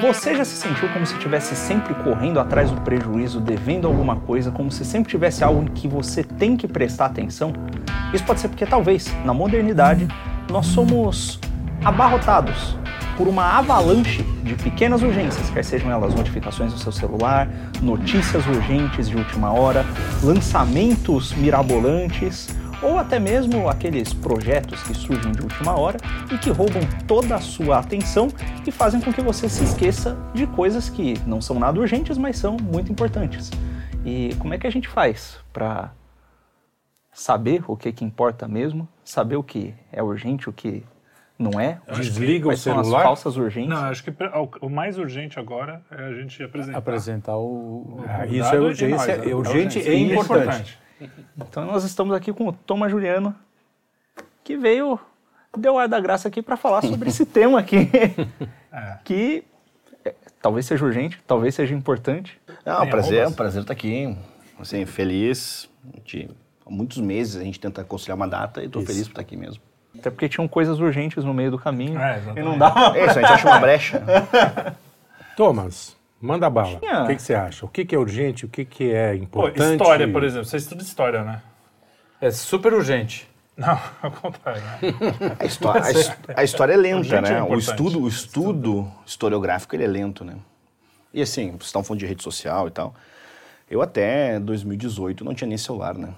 Você já se sentiu como se estivesse sempre correndo atrás do prejuízo, devendo alguma coisa, como se sempre tivesse algo em que você tem que prestar atenção? Isso pode ser porque talvez, na modernidade, nós somos abarrotados por uma avalanche de pequenas urgências, quer sejam elas notificações no seu celular, notícias urgentes de última hora, lançamentos mirabolantes ou até mesmo aqueles projetos que surgem de última hora e que roubam toda a sua atenção e fazem com que você se esqueça de coisas que não são nada urgentes, mas são muito importantes. E como é que a gente faz para saber o que, que importa mesmo, saber o que é urgente, o que não é? Desliga o Quais são celular. as falsas urgências? Não, acho que o mais urgente agora é a gente apresentar. Apresentar o. Ah, o isso dado é e urgência, nós, né? é urgente urgência. e Isso é importante. Então nós estamos aqui com o Thomas Juliano, que veio, deu ar da graça aqui para falar sobre esse tema aqui, É. que é, talvez seja urgente, talvez seja importante. Não, Tem prazer, arrobas? um prazer estar aqui. Assim, feliz. Gente- há muitos meses a gente tenta conciliar uma data e estou feliz por estar aqui mesmo. Até porque tinham coisas urgentes no meio do caminho É, e não dava. É isso, a gente acha uma brecha. Thomas, manda bala. Tinha. O que, que você acha? O que, que é urgente? O que, que é Pô, importante? história, por exemplo. Você estuda história, né? É super urgente. Não, ao contrário. Né? A história, a a história é lenta, Urgente é né? o importante. estudo, o estudo historiográfico ele é lento, né? E assim, vocês estavam falando de rede social e tal. Eu até 2018 não tinha nem celular, né?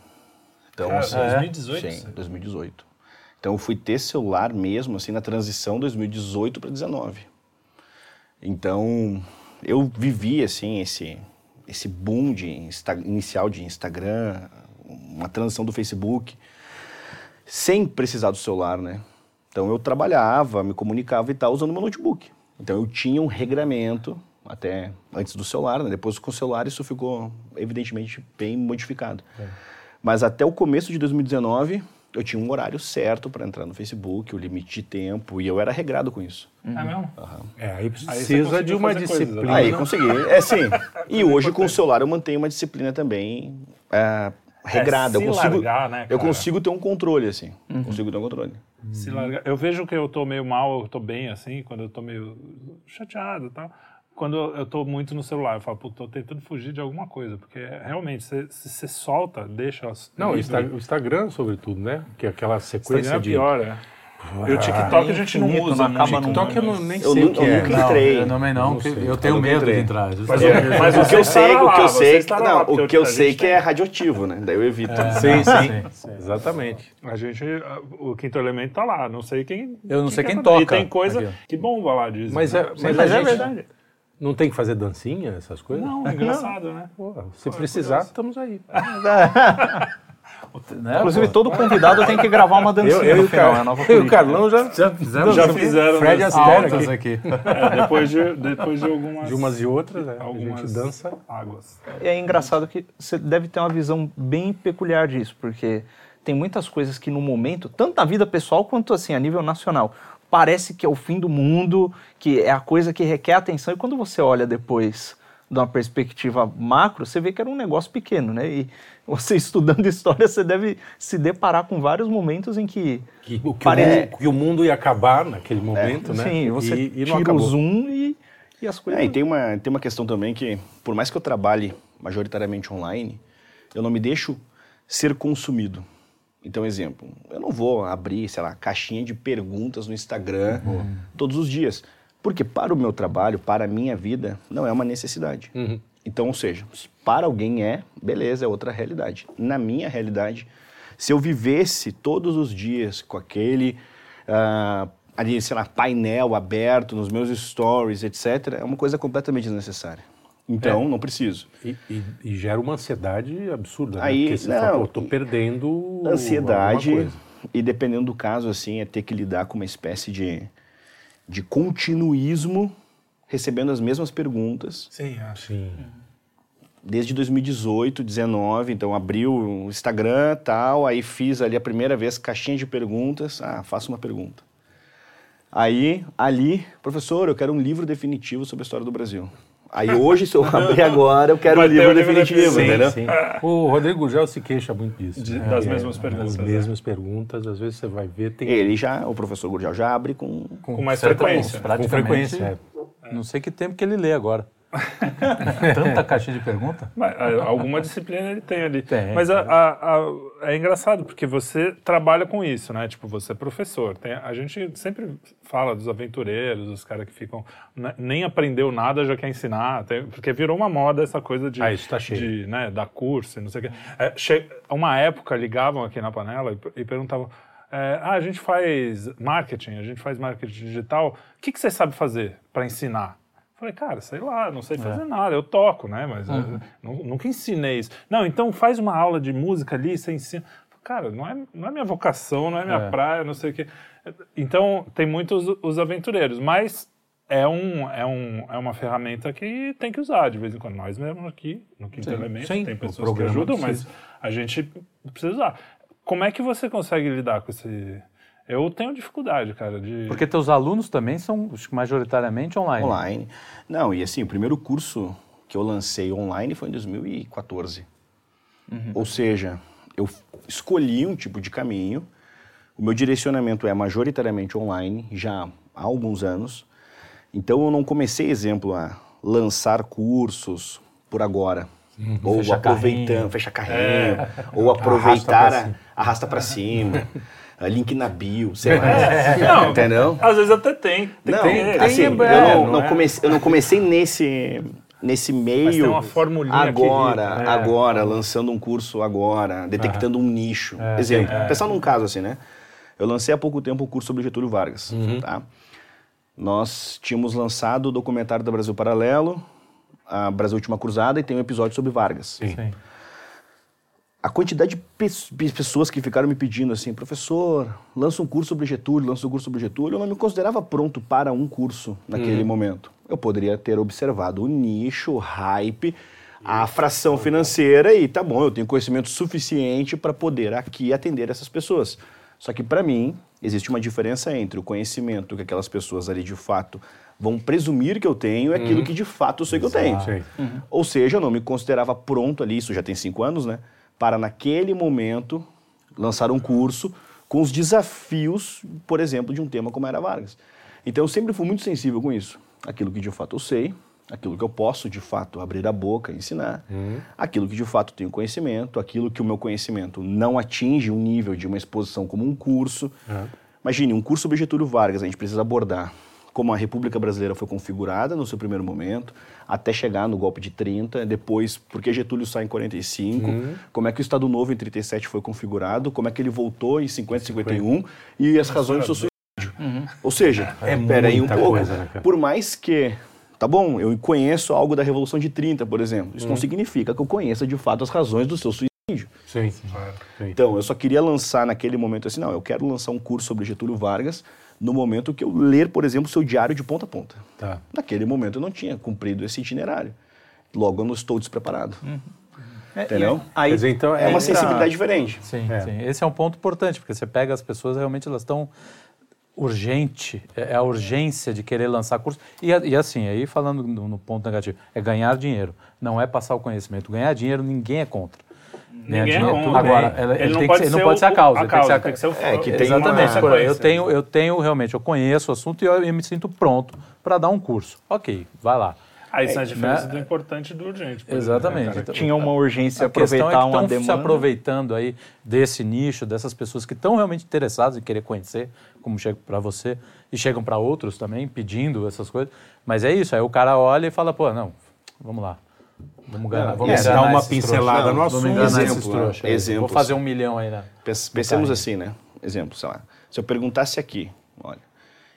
Então, Cara, assim, 2018? Sim, 2018. Então eu fui ter celular mesmo, assim, na transição 2018 para 19. Então, eu vivi, assim, esse, esse boom de Insta- inicial de Instagram, uma transição do Facebook, sem precisar do celular, né? Então eu trabalhava, me comunicava e tal, usando meu notebook. Então eu tinha um regramento, até antes do celular, né? Depois com o celular isso ficou, evidentemente, bem modificado. Mas até o começo de 2019, eu tinha um horário certo para entrar no Facebook, o limite de tempo, e eu era regrado com isso. É mesmo? É, aí precisa conseguiu de uma disciplina. né? Aí consegui. É sim. E hoje com o celular eu mantenho uma disciplina também é, regrada. se eu consigo, largar, né, eu consigo ter um controle assim. Consigo ter um controle. Se largar. Eu vejo que eu tô meio mal, eu tô bem assim, quando eu tô meio chateado e tal. Quando eu eu tô muito no celular, eu falo, pô, tô tentando fugir de alguma coisa, porque realmente, você- se você solta, deixa... as- Não, o Instagram, sobretudo, né? Que é aquela Instagram sequência é de... pior, é. E o TikTok a gente não usa não acaba nunca. TikTok eu não, nem Eu sei nunca- o que eu é. nunca Não, entrei. eu também não, sei. eu tenho nunca medo entrei. de entrar. Mas, mas O que eu sei, estará o que eu sei, estará lá, não, o que eu sei gente que é radioativo, né? Daí eu evito. Sim, sim. sim. Exatamente. A gente, ah, o quinto elemento tá lá, não sei quem. Eu não sei quem é, toca E tem coisa aqui. que bomba lá, dizem. Mas né? é, mas é verdade. Não tem que fazer dancinha, essas coisas? Não, é engraçado, né? Pô, se precisar, estamos aí. Né, Inclusive, todo convidado tem que gravar uma dancinha Eu, eu, e no o final, é a Car... nova eu e o. Carlão já, Já fizemos Já fizeram Fred né? Astaire altas aqui. aqui. É, depois, de, depois de algumas, de umas e outras, né? algumas a gente dança. águas. É engraçado que você deve ter uma visão bem peculiar disso, porque tem muitas coisas que no momento, tanto na vida pessoal quanto assim a nível nacional, parece que é o fim do mundo, que é a coisa que requer atenção, e quando você olha depois de uma perspectiva macro, você vê que era um negócio pequeno, né? E você estudando história, você deve se deparar com vários momentos em que, Que, o, que, Parece- o, mundo, que o mundo ia acabar naquele momento, né? sim, você e, e não tira o zoom e, e as coisas... É, e tem uma, tem uma questão também que, por mais que eu trabalhe majoritariamente online, eu não me deixo ser consumido. Então, exemplo, eu não vou abrir, sei lá, caixinha de perguntas no Instagram todos os dias. Porque para o meu trabalho, para a minha vida, não é uma necessidade. Uhum. Então, ou seja, se para alguém é, beleza, é outra realidade. Na minha realidade, se eu vivesse todos os dias com aquele, ah, ali, sei lá, painel aberto nos meus stories, etc., é uma coisa completamente desnecessária. Então, não preciso. E, e- e gera uma ansiedade absurda, né? Aí, Porque você não, fala, pô, tô perdendo Ansiedade, e dependendo do caso, assim, é ter que lidar com uma espécie de, de continuismo, recebendo as mesmas perguntas, Sim, acho. Sim. desde 2018, 19, então abri o Instagram tal, aí fiz ali a primeira vez caixinha de perguntas, ah, faço uma pergunta. Aí, ali, professor, eu quero um livro definitivo sobre a história do Brasil. Aí hoje, se eu abrir agora, eu quero Vai um livro o livro definitivo, definitivo. entendeu? Sim. O Rodrigo Gurgel se queixa muito disso. De- né? das Que mesmas perguntas, As né? mesmas perguntas, às vezes você vai ver, tem Ele já, o professor Gurgel já abre com... Com mais certa- frequência. com praticamente- frequência. é. Não sei que tempo que ele lê agora. Tanta caixinha de pergunta? Mas, a- alguma disciplina ele tem ali. Tem, Mas a- a- a- é engraçado, porque você trabalha com isso, né? Tipo, você é professor. Tem- a gente sempre fala dos aventureiros, os caras que ficam... né, nem aprendeu nada, já quer ensinar. Tem- porque virou uma moda essa coisa de... Ah, isso tá cheio. De, né, dar curso e não sei o quê. É, che- uma época, ligavam aqui na panela e, e perguntavam... é, ah, a gente faz marketing, a gente faz marketing digital. O que, que você sabe fazer para ensinar? Falei, cara, sei lá, não sei fazer nada, eu toco, né? Mas eu nu- nunca ensinei isso. Não, então faz uma aula de música ali, você ensina. Cara, não é, não é minha vocação, não é minha É. praia, não sei o quê. Então, tem muitos os aventureiros, mas é, um, é, um, é uma ferramenta que tem que usar de vez em quando. Nós mesmo aqui, no Quinto Sim, Elemento, sim, tem pessoas que ajudam, mas a gente precisa usar. Como é que você consegue lidar com esse... Eu tenho dificuldade, cara, de... Porque teus alunos também são acho que majoritariamente online. Online. Não, e assim, o primeiro curso que eu lancei online foi em 2014. Ou seja, eu escolhi um tipo de caminho. O meu direcionamento é majoritariamente online, já há alguns anos. Então eu não comecei, exemplo, a lançar cursos por agora. Ou Fechar aproveitando, carrinho. fecha carrinho, ou aproveitar, arrasta para cima, a link na bio, sei lá. Não, Entendeu? Às vezes até tem. tem Não, que ter. assim, é, eu, não, não não é? comecei, eu não comecei nesse, nesse meio Mas tem uma formulinha que agora, irrita, né? agora, lançando um curso agora, detectando um nicho. Exemplo, pensar num caso assim, né? Eu lancei há pouco tempo o curso sobre Getúlio Vargas, tá? Nós tínhamos lançado o documentário da Brasil Paralelo, a Brasil Última Cruzada, e tem um episódio sobre Vargas. Sim. A quantidade de pes- pe- pessoas que ficaram me pedindo assim, professor, lança um curso sobre Getúlio, lança um curso sobre Getúlio, eu não me considerava pronto para um curso naquele momento. Eu poderia ter observado o nicho, o hype, a fração financeira e tá bom, eu tenho conhecimento suficiente para poder aqui atender essas pessoas. Só que para mim existe uma diferença entre o conhecimento que aquelas pessoas ali de fato vão presumir que eu tenho e aquilo que de fato eu sei que eu tenho. Ou seja, eu não me considerava pronto ali, isso já tem cinco anos, né? Para naquele momento lançar um curso com os desafios, por exemplo, de um tema como era Vargas. Então eu sempre fui muito sensível com isso. Aquilo que de fato eu sei, aquilo que eu posso de fato abrir a boca e ensinar, aquilo que de fato tenho conhecimento, aquilo que o meu conhecimento não atinge um nível de uma exposição como um curso. Imagine, um curso sobre Getúlio Vargas, a gente precisa abordar como a República Brasileira foi configurada no seu primeiro momento, até chegar no golpe de 30, depois, porque Getúlio sai em 45, como é que o Estado Novo em 37 foi configurado, como é que ele voltou em 50 e 51 e as razões do seu suicídio. Ou seja, É peraí um pouco, coisa, né, por mais que, tá bom, eu conheço algo da Revolução de 30, por exemplo, isso não significa que eu conheça de fato as razões do seu suicídio. Sim. Sim. Então, eu só queria lançar naquele momento assim, não, eu quero lançar um curso sobre Getúlio Vargas no momento que eu ler, por exemplo, o seu diário de ponta a ponta. Tá. Naquele momento eu não tinha cumprido esse itinerário. Logo, eu não estou despreparado. É, Entendeu? e Aí, dizer, então, É uma entra- sensibilidade diferente. Sim, É. sim. Esse é um ponto importante, porque você pega as pessoas, realmente elas estão urgente, é é a urgência de querer lançar curso. E, e assim, aí falando no, no ponto negativo, é ganhar dinheiro, não é passar o conhecimento. Ganhar dinheiro ninguém é contra. Ganhar Ninguém é dinheiro- contra. Agora, Ele ela- ele, não tem pode que ser, ele não pode ser a causa. a ele tem que ser causa, a- tem que ser o- É, que tem Exatamente. uma- eu tenho, eu tenho realmente, eu conheço o assunto e eu, eu me sinto pronto para dar um curso. Ok, vai lá. Aí isso é a diferença né? do importante e do urgente. por Exatamente. exemplo, né? Então, tinha uma urgência A questão é aproveitar que uma estão se demanda. aproveitando aí desse nicho, dessas pessoas que estão realmente interessadas em querer conhecer, como chega para você, e chegam para outros também, pedindo essas coisas. Mas é isso, aí o cara olha e fala, pô, não, vamos lá. Vamos ganhar, vamos é, enganar dá uma pincelada trouxas. no Vamos assunto. enganar Exemplo, né? aí. Vou fazer um milhão aí, né? Pens- Pensemos Tá. assim, né? Exemplo, sei lá. Se eu perguntasse aqui, olha,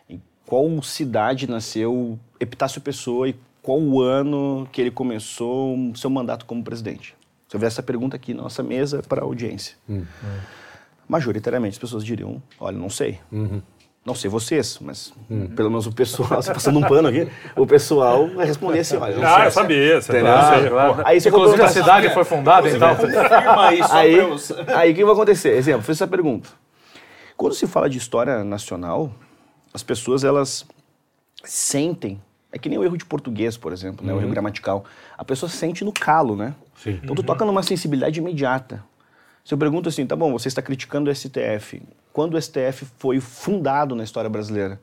em qual cidade nasceu Epitácio Pessoa e qual o ano que ele começou o seu mandato como presidente? Se eu fizesse essa pergunta aqui na nossa mesa para a audiência. Majoritariamente as pessoas diriam, olha, não sei. Não sei vocês, mas pelo menos o pessoal, você passando um pano aqui, o pessoal vai responder assim, olha, não Ah, sei. eu sabia. Você Entendeu? tá- Claro. Aí você Inclusive a cidade foi fundada e tal. Confirma isso, aí, aí o que vai acontecer? Exemplo, fiz essa pergunta. Quando se fala de história nacional, as pessoas elas sentem, é que nem o erro de português, por exemplo, né, o erro gramatical. A pessoa sente no calo, né? Sim. Então tu toca numa sensibilidade imediata. Se eu pergunto assim, tá bom, você está criticando o STF. Quando o STF foi fundado na história brasileira?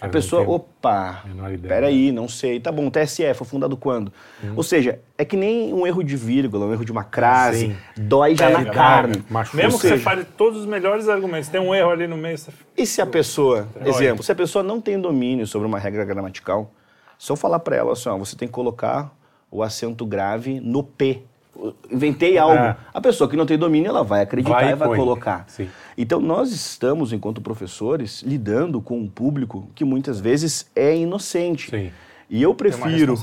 A pessoa, opa, menor ideia. peraí, não sei. Tá bom, o TSE foi fundado quando? Ou seja, é que nem um erro de vírgula, um erro de uma crase, Sim. dói já Pega, na carne. machuca. Mesmo Ou que você fale todos os melhores argumentos, tem um erro ali no meio, você... E se a pessoa, Dói. exemplo, se a pessoa não tem domínio sobre uma regra gramatical, só falar para ela assim, ó, você tem que colocar o acento grave no P. Inventei algo. É. A pessoa que não tem domínio, ela vai acreditar Vai e vai põe. colocar. Sim. Então, nós estamos, enquanto professores, lidando com um público que muitas vezes é inocente. Sim. E eu prefiro,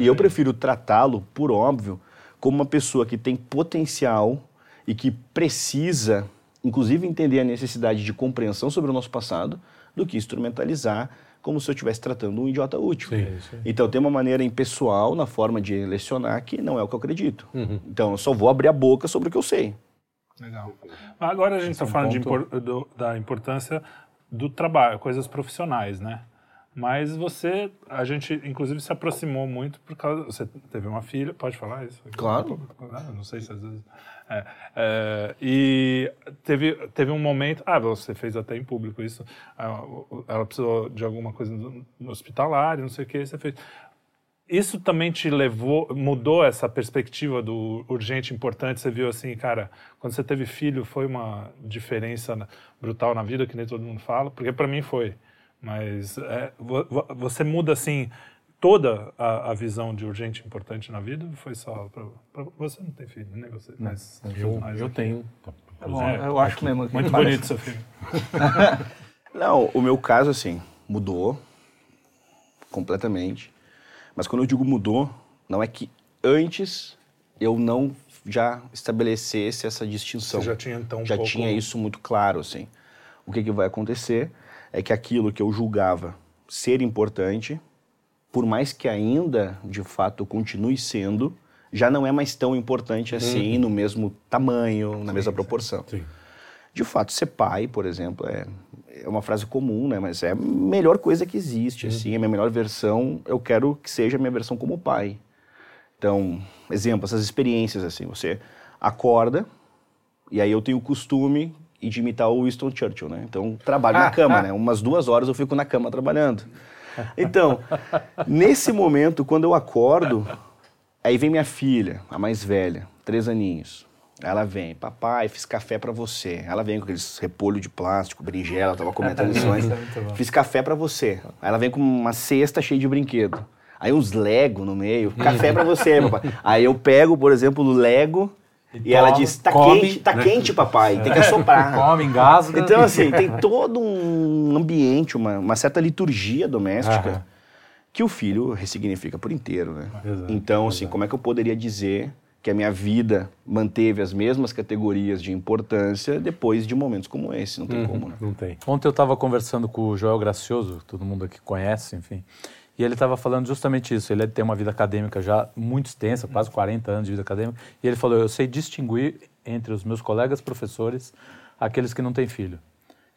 e eu aí. prefiro tratá-lo, por óbvio, como uma pessoa que tem potencial e que precisa, inclusive, entender a necessidade de compreensão sobre o nosso passado, do que instrumentalizar como se eu estivesse tratando um idiota útil. Sim, sim. Então tem uma maneira impessoal na forma de lecionar que não é o que eu acredito. Uhum. Então eu só vou abrir a boca sobre o que eu sei. Legal. Agora a gente está é um falando de ponto- impor- do- da importância do trabalho, coisas profissionais, né? Mas você, a gente inclusive se aproximou muito por causa. Você teve uma filha, pode falar isso? Claro. Ah, não sei se às vezes. É, é, e teve, teve um momento. Ah, você fez até em público isso. Ela precisou de alguma coisa no hospitalar, não sei o que, você fez. Isso também te levou, mudou essa perspectiva do urgente, importante? Você viu assim, cara, quando você teve filho foi uma diferença brutal na vida, que nem todo mundo fala? Porque para mim foi. Mas é, vo- vo- você muda assim toda a, a visão de urgente, importante na vida? Foi só para você não tem filho, né? Você, mas, Eu, mas eu aqui- tenho. Bom, eu acho mesmo que Muito parece- bonito seu filho. Não, o meu caso, assim, mudou completamente. Mas quando eu digo mudou, não é que antes eu não já estabelecesse essa distinção. Você já tinha então um já pouco- tinha isso muito claro, assim. O que, que vai acontecer é que aquilo que eu julgava ser importante, por mais que ainda, de fato, continue sendo, já não é mais tão importante assim, no mesmo tamanho, na mesma proporção. Sim. De fato, ser pai, por exemplo, é, é uma frase comum, né? Mas é a melhor coisa que existe, assim. A minha melhor versão, eu quero que seja a minha versão como pai. Então, exemplo, essas experiências, assim. Você acorda, e aí eu tenho o costume de imitar o Winston Churchill, né? Então, trabalho na cama, né? Umas duas horas eu fico na cama trabalhando. Então, nesse momento, quando eu acordo, aí vem minha filha, a mais velha, três aninhos. Ela vem, papai, fiz café pra você. Ela vem com aqueles repolho de plástico, berinjela, tava comentando isso antes. Fiz café pra você. Aí ela vem com uma cesta cheia de brinquedo. Aí uns Lego no meio, café pra você, papai. Aí eu pego, por exemplo, o Lego e, ela diz, tá come, quente, tá né? quente, papai, tem que assoprar. Come, engasga. Então, assim, tem todo um ambiente, uma, uma certa liturgia doméstica Aham. que o filho ressignifica por inteiro, né? Exato, então, assim, como é que eu poderia dizer que a minha vida manteve as mesmas categorias de importância depois de momentos como esse? Não tem como, né? Não tem. Ontem eu estava conversando com o Joel Gracioso, todo mundo aqui conhece, enfim, e ele estava falando justamente isso. Ele tem uma vida acadêmica já muito extensa, quase 40 anos de vida acadêmica, e ele falou: Eu sei distinguir entre os meus colegas professores aqueles que não têm filho,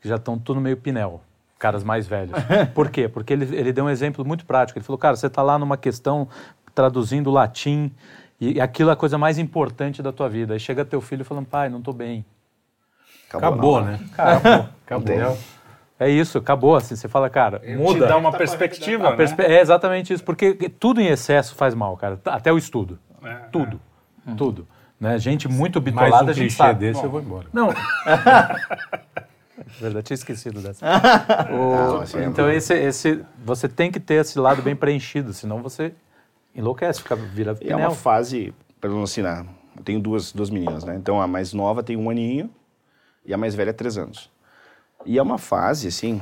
que já estão tudo meio pinel, caras mais velhos. Por quê? Porque ele, ele deu um exemplo muito prático. Ele falou: Cara, você está lá numa questão traduzindo latim, e aquilo é a coisa mais importante da tua vida. Aí chega teu filho falando: Pai, não estou bem. Acabou, não. né? Acabou. Acabou. É isso, acabou assim. Você fala, cara, muda. Te dá uma perspectiva, A né? perspe- É exatamente isso, porque tudo em excesso faz mal, cara. Até o estudo. É, tudo. Tudo. Né? Gente muito Mais bitolada, um a gente sabe. desse, eu vou embora. Não. Verdade, tinha esquecido dessa. O- Não, assim, é então, esse, esse, você tem que ter esse lado bem preenchido, senão você enlouquece, fica, vira E é uma pneu. fase, para não ensinar, eu tenho duas, duas meninas, né? Então a mais nova tem um aninho e a mais velha três anos. E é uma fase, assim,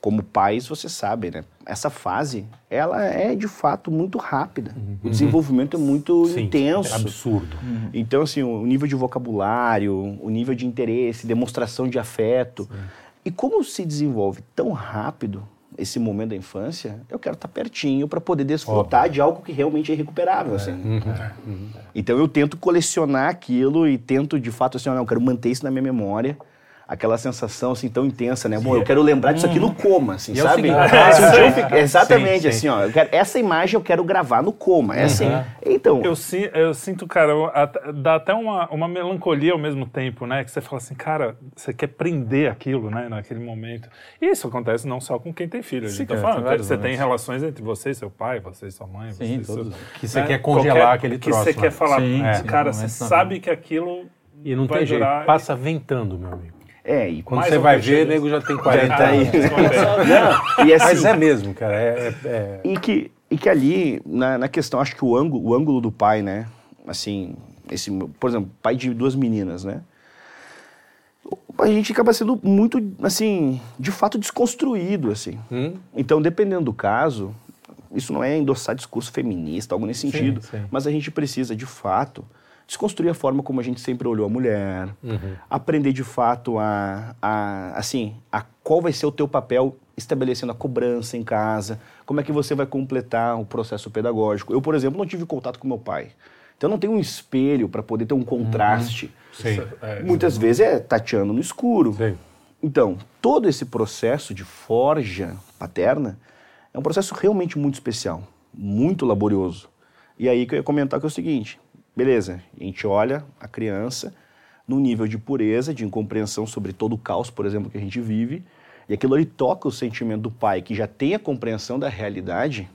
como pais você sabe, né? Essa fase, ela é de fato muito rápida. O desenvolvimento é muito Sim, intenso. é absurdo. Então, assim, o nível de vocabulário, o nível de interesse, demonstração de afeto. E como se desenvolve tão rápido esse momento da infância, eu quero estar pertinho para poder desfrutar de algo que realmente é irrecuperável, assim. Então eu tento colecionar aquilo e tento, de fato, assim, não, eu quero manter isso na minha memória aquela sensação assim tão intensa, né? Bom, eu quero lembrar disso aqui no coma, assim, E é sabe? ficar- exatamente, Sim, sim. assim, ó, eu quero- essa imagem eu quero gravar no coma, é assim. Então, Eu, eu sinto, cara, dá até uma, uma melancolia ao mesmo tempo, né? Que você fala assim, cara, você quer prender aquilo, né? Naquele momento. E isso acontece não só com quem tem filho. A gente Sim, tá cara, falando, você tem relações entre você e seu pai, você e sua mãe. você Sim, e seu- todos. Que você né? quer congelar Qualquer- aquele Que troço. você né? quer falar, Sim, é, sim, cara, você sabe que aquilo E não vai tem jeito, durar- passa ventando, meu amigo. É, e Quando você vai ver, o nego já tem 40 tá aí. Não, e assim, Mas é mesmo, cara. É, é- é- E que, e que ali, na, na questão, acho que o ângulo, o ângulo do pai, né? Assim, esse, por exemplo, pai de duas meninas, né? A gente acaba sendo muito, assim, de fato desconstruído, assim. Hum? Então, dependendo do caso, isso não é endossar discurso feminista, algo nesse sentido, sim. mas a gente precisa, de fato, desconstruir a forma como a gente sempre olhou a mulher, aprender de fato a, a, assim, a qual vai ser o teu papel estabelecendo a cobrança em casa, como é que você vai completar o processo pedagógico. Eu, por exemplo, não tive contato com meu pai. Então, eu não tenho um espelho para poder ter um contraste. Sim. Muitas vezes é tateando no escuro. Sim. Então, todo esse processo de forja paterna é um processo realmente muito especial, muito laborioso. E aí que eu ia comentar que é o seguinte, beleza, a gente olha a criança num nível de pureza, de incompreensão sobre todo o caos, por exemplo, que a gente vive, e aquilo ali toca o sentimento do pai, que já tem a compreensão da realidade,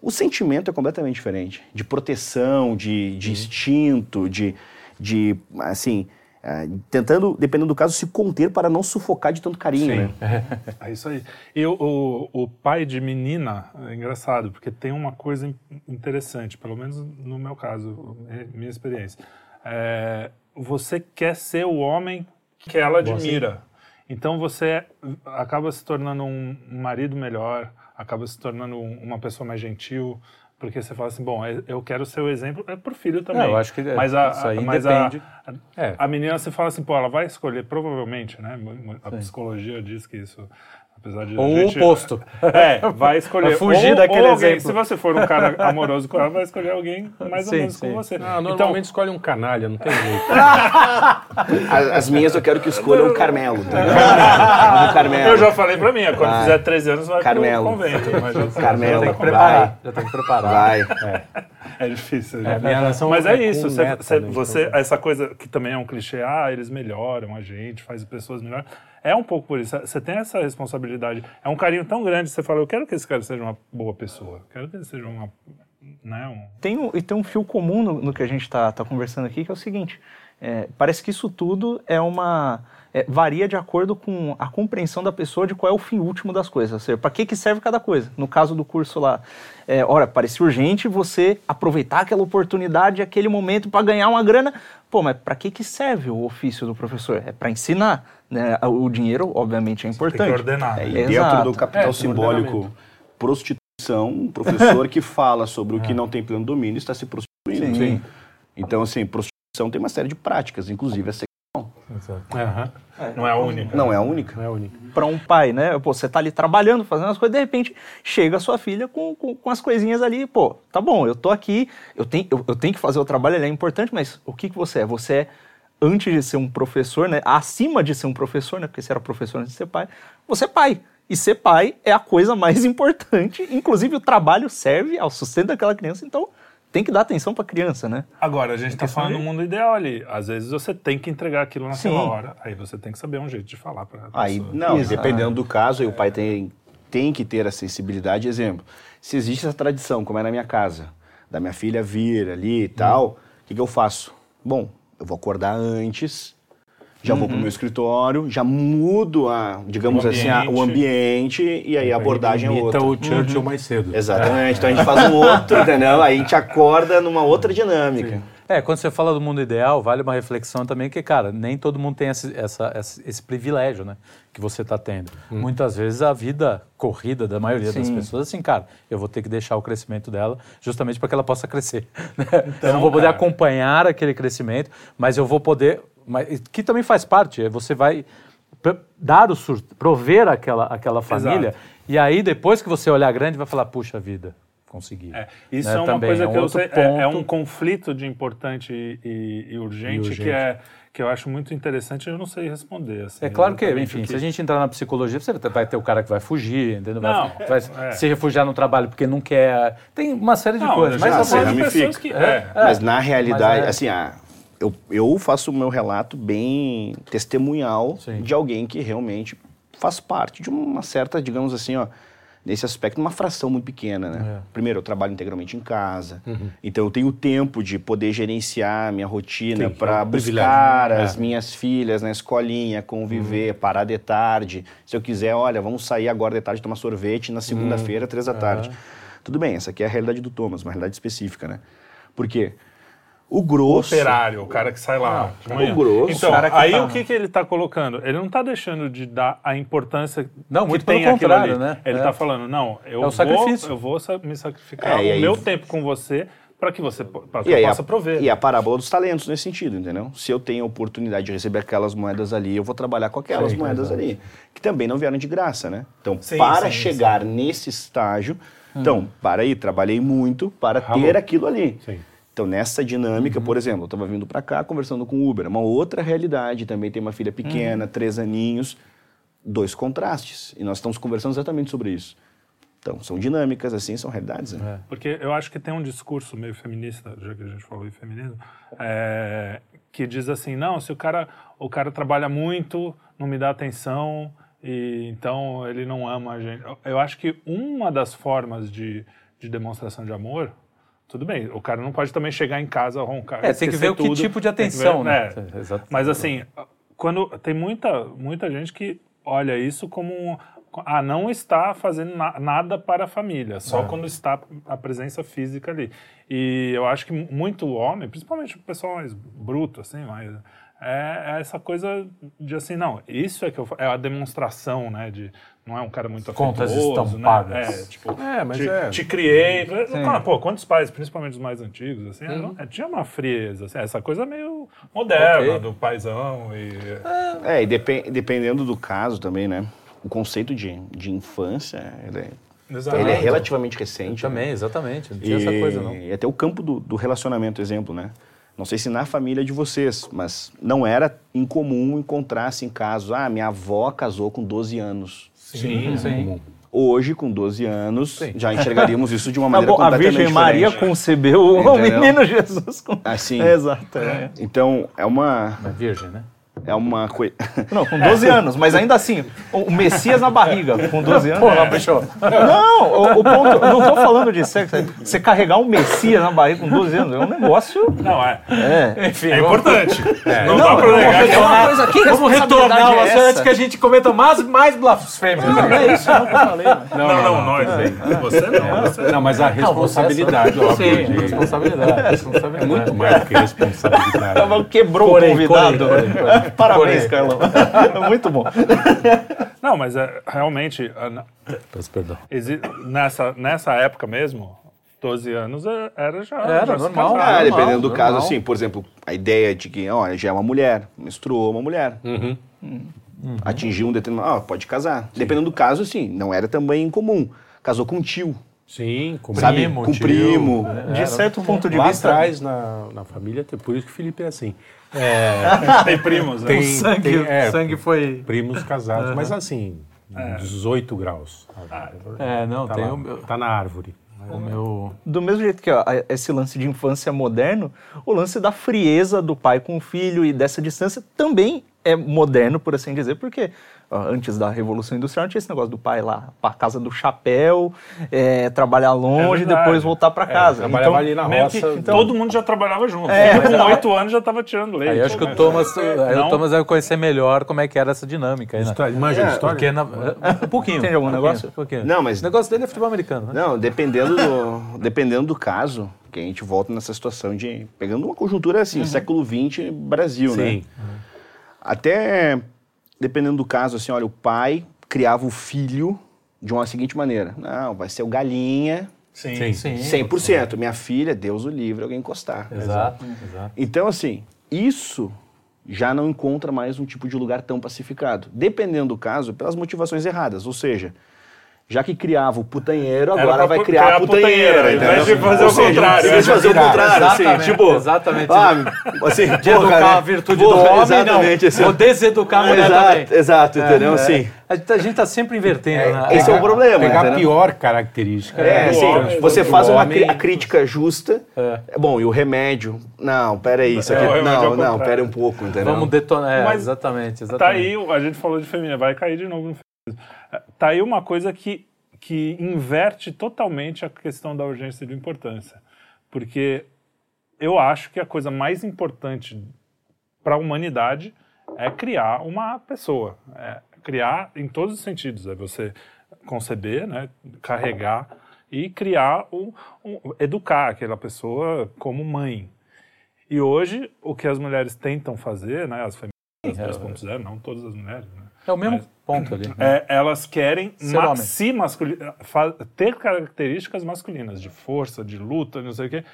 o sentimento é completamente diferente, de proteção, de, de instinto, de, de assim, ah, tentando, dependendo do caso, se conter para não sufocar de tanto carinho, né? É isso aí. E o, o, pai de menina é engraçado, porque tem uma coisa in- interessante, pelo menos no meu caso, é minha experiência. É, você quer ser o homem que ela admira. Então você acaba se tornando um marido melhor, acaba se tornando um- uma pessoa mais gentil, porque você fala assim, bom, é- eu quero ser o exemplo, é pro filho também. Eu acho que é- mas a, isso aí mas a- depende. a, É. a menina você fala assim, pô, ela vai escolher, provavelmente, né? A psicologia diz que isso, apesar de. Ou o gente- oposto. É, vai escolher. Vai fugir ou, daquele ou alguém, exemplo. Se você for um cara amoroso com ela, vai escolher alguém mais ou Sim, menos sim. com você. Ah, então, normalmente escolhe um canalha, não tem jeito. As, as minhas eu quero que escolham o Carmelo. entendeu? O Carmelo. eu já falei pra mim, quando Vai. fizer 13 anos, vai Carmelo. pro convento. Mas já, Carmelo. já Tem tá que preparar, já tem que preparar. Vai. É difícil. É, né? minha relação Mas é é isso, o você- né, você- então- essa coisa que também é um clichê, ah, eles melhoram a gente, faz pessoas melhores. É um pouco por isso, você tem essa responsabilidade. É um carinho tão grande, você fala, eu quero que esse cara seja uma boa pessoa, quero que ele seja uma, né, um, Tem, um- e tem um fio comum no, no que a gente está tá conversando aqui, que é o seguinte: é, parece que isso tudo é uma. É, varia de acordo com a compreensão da pessoa de qual é o fim último das coisas. Ou seja, para que, que serve cada coisa. No caso do curso lá, é, ora, parecia urgente você aproveitar aquela oportunidade, aquele momento para ganhar uma grana. Pô, mas para que, que serve o ofício do professor? É para ensinar. Né? O dinheiro, obviamente, é tem importante. que ordenar. É, né? e dentro do capital É, tem simbólico, prostituição, um professor que fala sobre o que não tem pleno domínio está se prostituindo. Sim. Então, assim, prostituição tem uma série de práticas, inclusive a Aham. Não é a única. Não é a única. Não é único. para um pai, né? Pô, você tá ali trabalhando, fazendo as coisas, de repente chega a sua filha com, com, com as coisinhas ali, pô, tá bom, eu tô aqui, eu tenho, eu, eu tenho que fazer o trabalho, ele é importante, mas o que, que você é? Você é, antes de ser um professor, né? Acima de ser um professor, né? Porque você era professor antes de ser pai, você é pai. E ser pai é a coisa mais importante, inclusive o trabalho serve ao sustento daquela criança, então tem que dar atenção para a criança, né? Agora, a gente está falando do de- mundo ideal ali. Às vezes você tem que entregar aquilo naquela Sim. hora. Aí você tem que saber um jeito de falar para Aí, não, Exato. dependendo do caso, aí o pai tem, tem que ter a sensibilidade. Exemplo, se existe essa tradição, como é na minha casa, da minha filha vir ali e tal, o que, que eu faço? Bom, eu vou acordar antes, já vou pro meu escritório, já mudo, a, digamos O assim, a- o ambiente e aí a abordagem é outra. o Churchill mais cedo. Exatamente, então a gente faz um outro, entendeu? Aí a gente acorda numa outra dinâmica. É, quando você fala do mundo ideal, vale uma reflexão também que, cara, nem todo mundo tem esse, essa- esse, privilégio, né? Que você está tendo. Muitas vezes a vida corrida da maioria das Sim. pessoas, assim, cara, eu vou ter que deixar o crescimento dela justamente para que ela possa crescer. né? eu não vou poder cara. acompanhar aquele crescimento, mas eu vou poder. Mas, que também faz parte, é você vai dar o sur prover aquela, aquela família, e aí depois que você olhar grande, vai falar, puxa vida, conseguir. É, isso Né, é uma também, coisa é um que eu sei, é, é um conflito de importante e, e- e urgente, E urgente. que é que eu acho muito interessante. Eu não sei responder. assim, É claro que, enfim, o se a gente entrar na psicologia, você vai ter o cara que vai fugir, entendeu? Vai, Não, vai é. se refugiar no trabalho porque não quer. Tem uma série de Não, coisas. eu já Mas ramifica. pessoas que é, Mas na realidade, Mas é. assim, ah, eu, eu faço o meu relato bem testemunhal Sim. de alguém que realmente faz parte de uma certa, digamos assim, ó, nesse aspecto, uma fração muito pequena, né? É. Primeiro, eu trabalho integralmente em casa, então eu tenho tempo de poder gerenciar minha rotina é para um buscar né? as minhas filhas na escolinha, conviver, parar de tarde. Se eu quiser, olha, vamos sair agora de tarde tomar sorvete na segunda-feira, três da tarde. Tudo bem, essa aqui é a realidade do Thomas, uma realidade específica, né? Por quê? O grosso. operário, o cara que sai lá. de manhã. o grosso, Então, o que aí tá- o que, que ele está colocando? Ele não está deixando de dar a importância Não, que muito tem pelo aquilo contrário, ali. né? Ele É. está falando, não, eu, É o vou, sacrifício. eu vou me sacrificar É, o aí- meu tempo com você para que você pra que E possa a, prover. e a parábola dos talentos nesse sentido, entendeu? Se eu tenho a oportunidade de receber aquelas moedas ali, eu vou trabalhar com aquelas Sim, moedas ali, que também não vieram de graça, né? Então, Sim, para sim, chegar nesse estágio, então, para aí, trabalhei muito para Ralou. ter aquilo ali. Sim. Então, nessa dinâmica, por exemplo, eu estava vindo para cá conversando com o Uber, uma outra realidade, também tem uma filha pequena, três aninhos, dois contrastes, e nós estamos conversando exatamente sobre isso. Então, são dinâmicas, assim, são realidades, né? Porque eu acho que tem um discurso meio feminista, já que a gente falou em feminismo, é, que diz assim, não, se o cara, o cara trabalha muito, não me dá atenção, e então ele não ama a gente. Eu- Eu acho que uma das formas de, de demonstração de amor, tudo bem, o cara não pode também chegar em casa, roncar, É, tem que ver o que tudo, tipo de que ver- atenção, né? é. Exato. Mas assim, quando tem muita, muita gente que olha isso como ah, não está fazendo na- nada para a família, só É. quando está a presença física ali. E eu acho que muito homem, principalmente o pessoal mais bruto, assim, mais, é, é essa coisa de assim, não, isso é que eu, é a demonstração, né, de não é um cara muito Contas afetuoso, estampadas. né? É, tipo, É, mas te, é. te criei. Cara, pô, quantos pais, principalmente os mais antigos, assim, é, tinha uma frieza, assim, essa coisa meio moderna Ok. do paizão e É, e depen- dependendo do caso também, né? O conceito de, de infância, ele é, Exato. ele é relativamente recente. Também, né? exatamente. Não tinha E, essa coisa, não. e até o campo do, do relacionamento, exemplo, né? Não sei se na família de vocês, mas não era incomum encontrar-se em casos, ah, minha avó casou com 12 anos. Sim, sim. Hoje, com 12 anos, já enxergaríamos isso de uma Tá maneira bom, a completamente Virgem Maria diferente. concebeu o Entendeu? menino Jesus. Com... Assim. É, exato. é. Então, é uma, Mas virgem, né? É uma coisa... Não, com 12 anos, mas ainda assim, o Messias na barriga, com 12 anos. Porra, bicho. Não, o, o ponto, não tô falando de sexo. é Você carregar um Messias na barriga com 12 anos é um negócio. Não, é. É. Enfim, É importante. não, não, dá pra não, negar é uma... coisa aqui, vamos retornar o assunto antes que a gente cometa mais, mais blasfêmias. Não, não é isso não que eu falei. né? Não, não, nós, hein? Você não, você Não, mas a responsabilidade, Sim, óbvio, de- responsabilidade. responsabilidade. é muito mais do que responsabilidade. Tava- Quebrou o convidado. Parabéns. Carlão. Muito bom. Não, mas é, realmente, Peço perdão. nessa, nessa época mesmo, 12 anos é- era já. Era já normal. casava. Ah, normal, dependendo do caso, normal. assim, por exemplo, a ideia de que, olha, já é uma mulher, menstruou uma mulher. Uhum. Atingiu um determinado. Ah, pode casar. Dependendo do caso, assim, não era também incomum. Casou com um tio, Sim, como sabe? Primo, com tio, primo. né? De certo ponto de Lá vista. atrás, na, na família, por isso que o Felipe é assim. Tem primos, né? Tem, Sangue, tem, é, sangue foi. primos casados, mas assim, 18 graus. É, não, tá, tem lá, o meu. tá na árvore. O meu... Do mesmo jeito que ó, a- esse lance de infância moderno, o lance da frieza do pai com o filho e dessa distância também é moderno, por assim dizer, porque antes da Revolução Industrial tinha esse negócio do pai lá para casa do chapéu, é, trabalhar longe e verdade. depois voltar para casa. trabalhava Então, ali na roça. que então- todo mundo já trabalhava junto. É, com exato. 8 anos já tava tirando leite. Aí acho que o Mas- Thomas, aí Não? o Thomas vai conhecer melhor como é que era essa dinâmica. Aí, né? História- Manja de história? Porque na, um pouquinho. Tem algum um negócio? um. Não, mas- O negócio dele é futebol americano, né? Não, dependendo do, dependendo do caso, que a gente volta nessa situação de. Pegando uma conjuntura assim, século XX, Brasil, né? Sim. Até dependendo do caso, assim, olha, o pai criava o filho de uma seguinte maneira: não, vai ser o galinha, Sim. Sim. 100%. Minha filha, Deus o livre, alguém encostar. Exato, exato. Então, assim, isso já não encontra mais um tipo de lugar tão pacificado. Dependendo do caso, pelas motivações erradas. Ou seja, Já que criava o putanheiro, Era agora pra vai criar criar a putanheira. invés entendeu? de fazer Ou o seja, contrário, Em vez de né? fazer o Virar, contrário, assim, exatamente, tipo... exatamente. Ah, assim, De porra, educar né? a virtude Porra, do homem, exatamente, não. assim. Vou deseducar a mulher Exato, também. exato, entendeu? É, Assim, A gente- a gente tá sempre invertendo, né? esse é o problema, Pegar a pior característica. É, né? assim, homem, você faz uma homem. cri- a crítica justa. É. Bom, e o remédio? Não, peraí, isso É, aqui. é não, não, pera um pouco, entendeu? Vamos detonar. É, exatamente, exatamente. Tá aí, a gente falou de feminino, vai cair de novo no. É, Tá aí uma coisa que, que inverte totalmente a questão da urgência e da importância. Porque eu acho que a coisa mais importante para a humanidade é criar uma pessoa. É criar em todos os sentidos. É você conceber, né, carregar e criar, um, um- educar aquela pessoa como mãe. E hoje, o que as mulheres tentam fazer, né, as feministas 2.0, não todas as mulheres, né, É o mesmo ponto ali. né? é, elas querem ma- se ter características masculinas, de força, de luta, não sei o quê,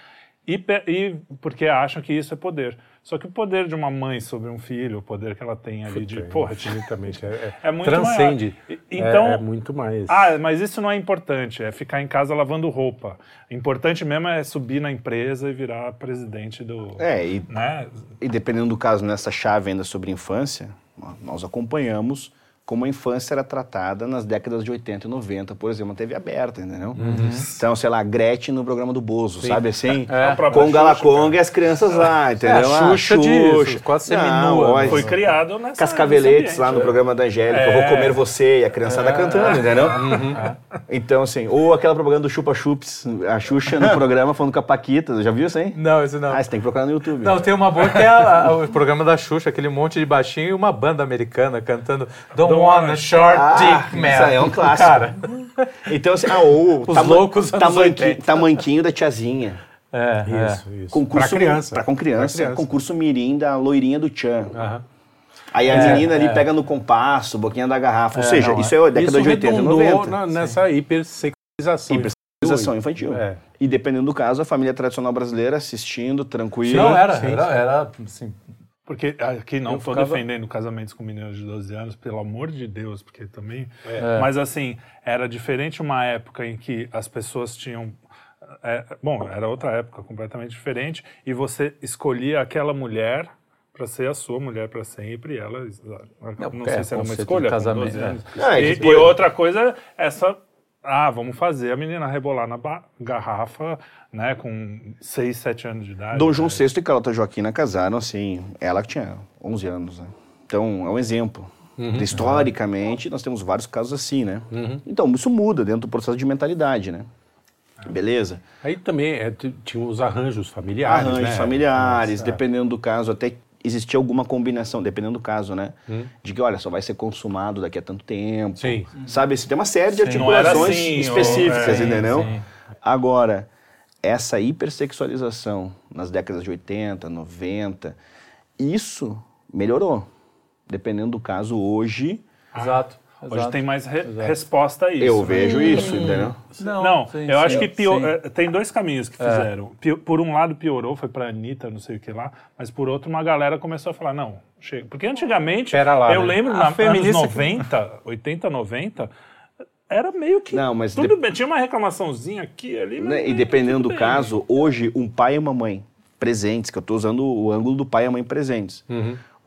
e, e porque acham que isso é poder. Só que o poder de uma mãe sobre um filho, o poder que ela tem ali de. Porra, Infinitamente. É, é- é muito transcende. maior. E- Então, é, é muito mais. ah, mas isso não é importante, é ficar em casa lavando roupa. Importante mesmo é subir na empresa e virar presidente do. É, e, Né? e dependendo do caso, nessa chave ainda sobre infância, nós acompanhamos como a infância era tratada nas décadas de 80 e 90, por exemplo, na TV aberta, entendeu? Então, sei lá, a Gretchen no programa do Bozo, sabe assim? A própria Conga la Xuxa, Conga e as crianças lá, entendeu? a Ah, Xuxa disso, quase Não, seminua, ó, né? Foi criado nessa. Cascaveletes lá no programa da Angélica, É. eu vou comer você, e a criançada cantando, entendeu? Então, assim, ou aquela propaganda do Chupa Chups, a Xuxa no programa falando com a Paquita, já viu isso aí? Não, isso não. Ah, você tem que procurar no YouTube. Não, tem uma boa que é a- a- o programa da Xuxa, aquele monte de baixinho e uma banda americana cantando Don't, wanna short Ah, dick man. isso aí é um clássico. Cara, Então, assim, ah, ou Os loucos tamanqui- 80. tamanquinho da tiazinha. é, Isso, isso. Concurso, pra criança. Pra, com criança, Pra criança. concurso mirim da loirinha do Tchan. Aham. Aí a menina ali pega no compasso, boquinha da garrafa. Ou seja, não, isso é a década Isso de 80 e redundou 90. na- nessa hipersexualização. Hipersexualização infantil. É. E dependendo do caso, a família tradicional brasileira assistindo, tranquila. Não, era, sim, era, sim. era assim, Porque aqui não estou ficava- defendendo casamentos com meninas de 12 anos, pelo amor de Deus, porque também. É. Mas assim, era diferente uma época em que as pessoas tinham. é, bom, era outra época completamente diferente, e você escolhia aquela mulher para ser a sua mulher para sempre, e ela. Não, Não, sei é, se era uma escolha, com casamento, 12 é. anos. É e, que e foi- outra coisa, essa. Ah, vamos fazer a menina rebolar na garrafa, né, com 6, 7 anos de idade. Dom João né? VI e Carlota Joaquina casaram assim, ela que tinha 11 anos, né? Então, é um exemplo. Historicamente, nós temos vários casos assim, né? Então, isso muda dentro do processo de mentalidade, né? Beleza? Aí também é, tinha os arranjos familiares. Arranjos né? familiares, É. dependendo do caso, até existia alguma combinação, dependendo do caso, né? De que, olha, só vai ser consumado daqui a tanto tempo. Sim. Sabe, assim, tem uma série de era articulações assim, ou- específicas, é, entendeu? sim. Agora, essa hipersexualização nas décadas de 80, 90, isso melhorou. Dependendo do caso, hoje, exato. Hoje exato. tem mais re- resposta a isso. eu né? vejo isso, entendeu? Não, sim, eu sim, acho que pior, eh, tem dois caminhos que fizeram. Pio- Por um lado piorou, foi pra Anitta, não sei o que lá, mas por outro uma galera começou a falar, não, chega. Porque antigamente, Pera lá, eu né? lembro na anos feminista- 90, 80, 90, era meio que Não, mas tudo de- bem, tinha uma reclamaçãozinha aqui ali, mas Né? E dependendo do caso, hoje, um pai e uma mãe presentes, que eu estou usando o ângulo do pai e a mãe presentes.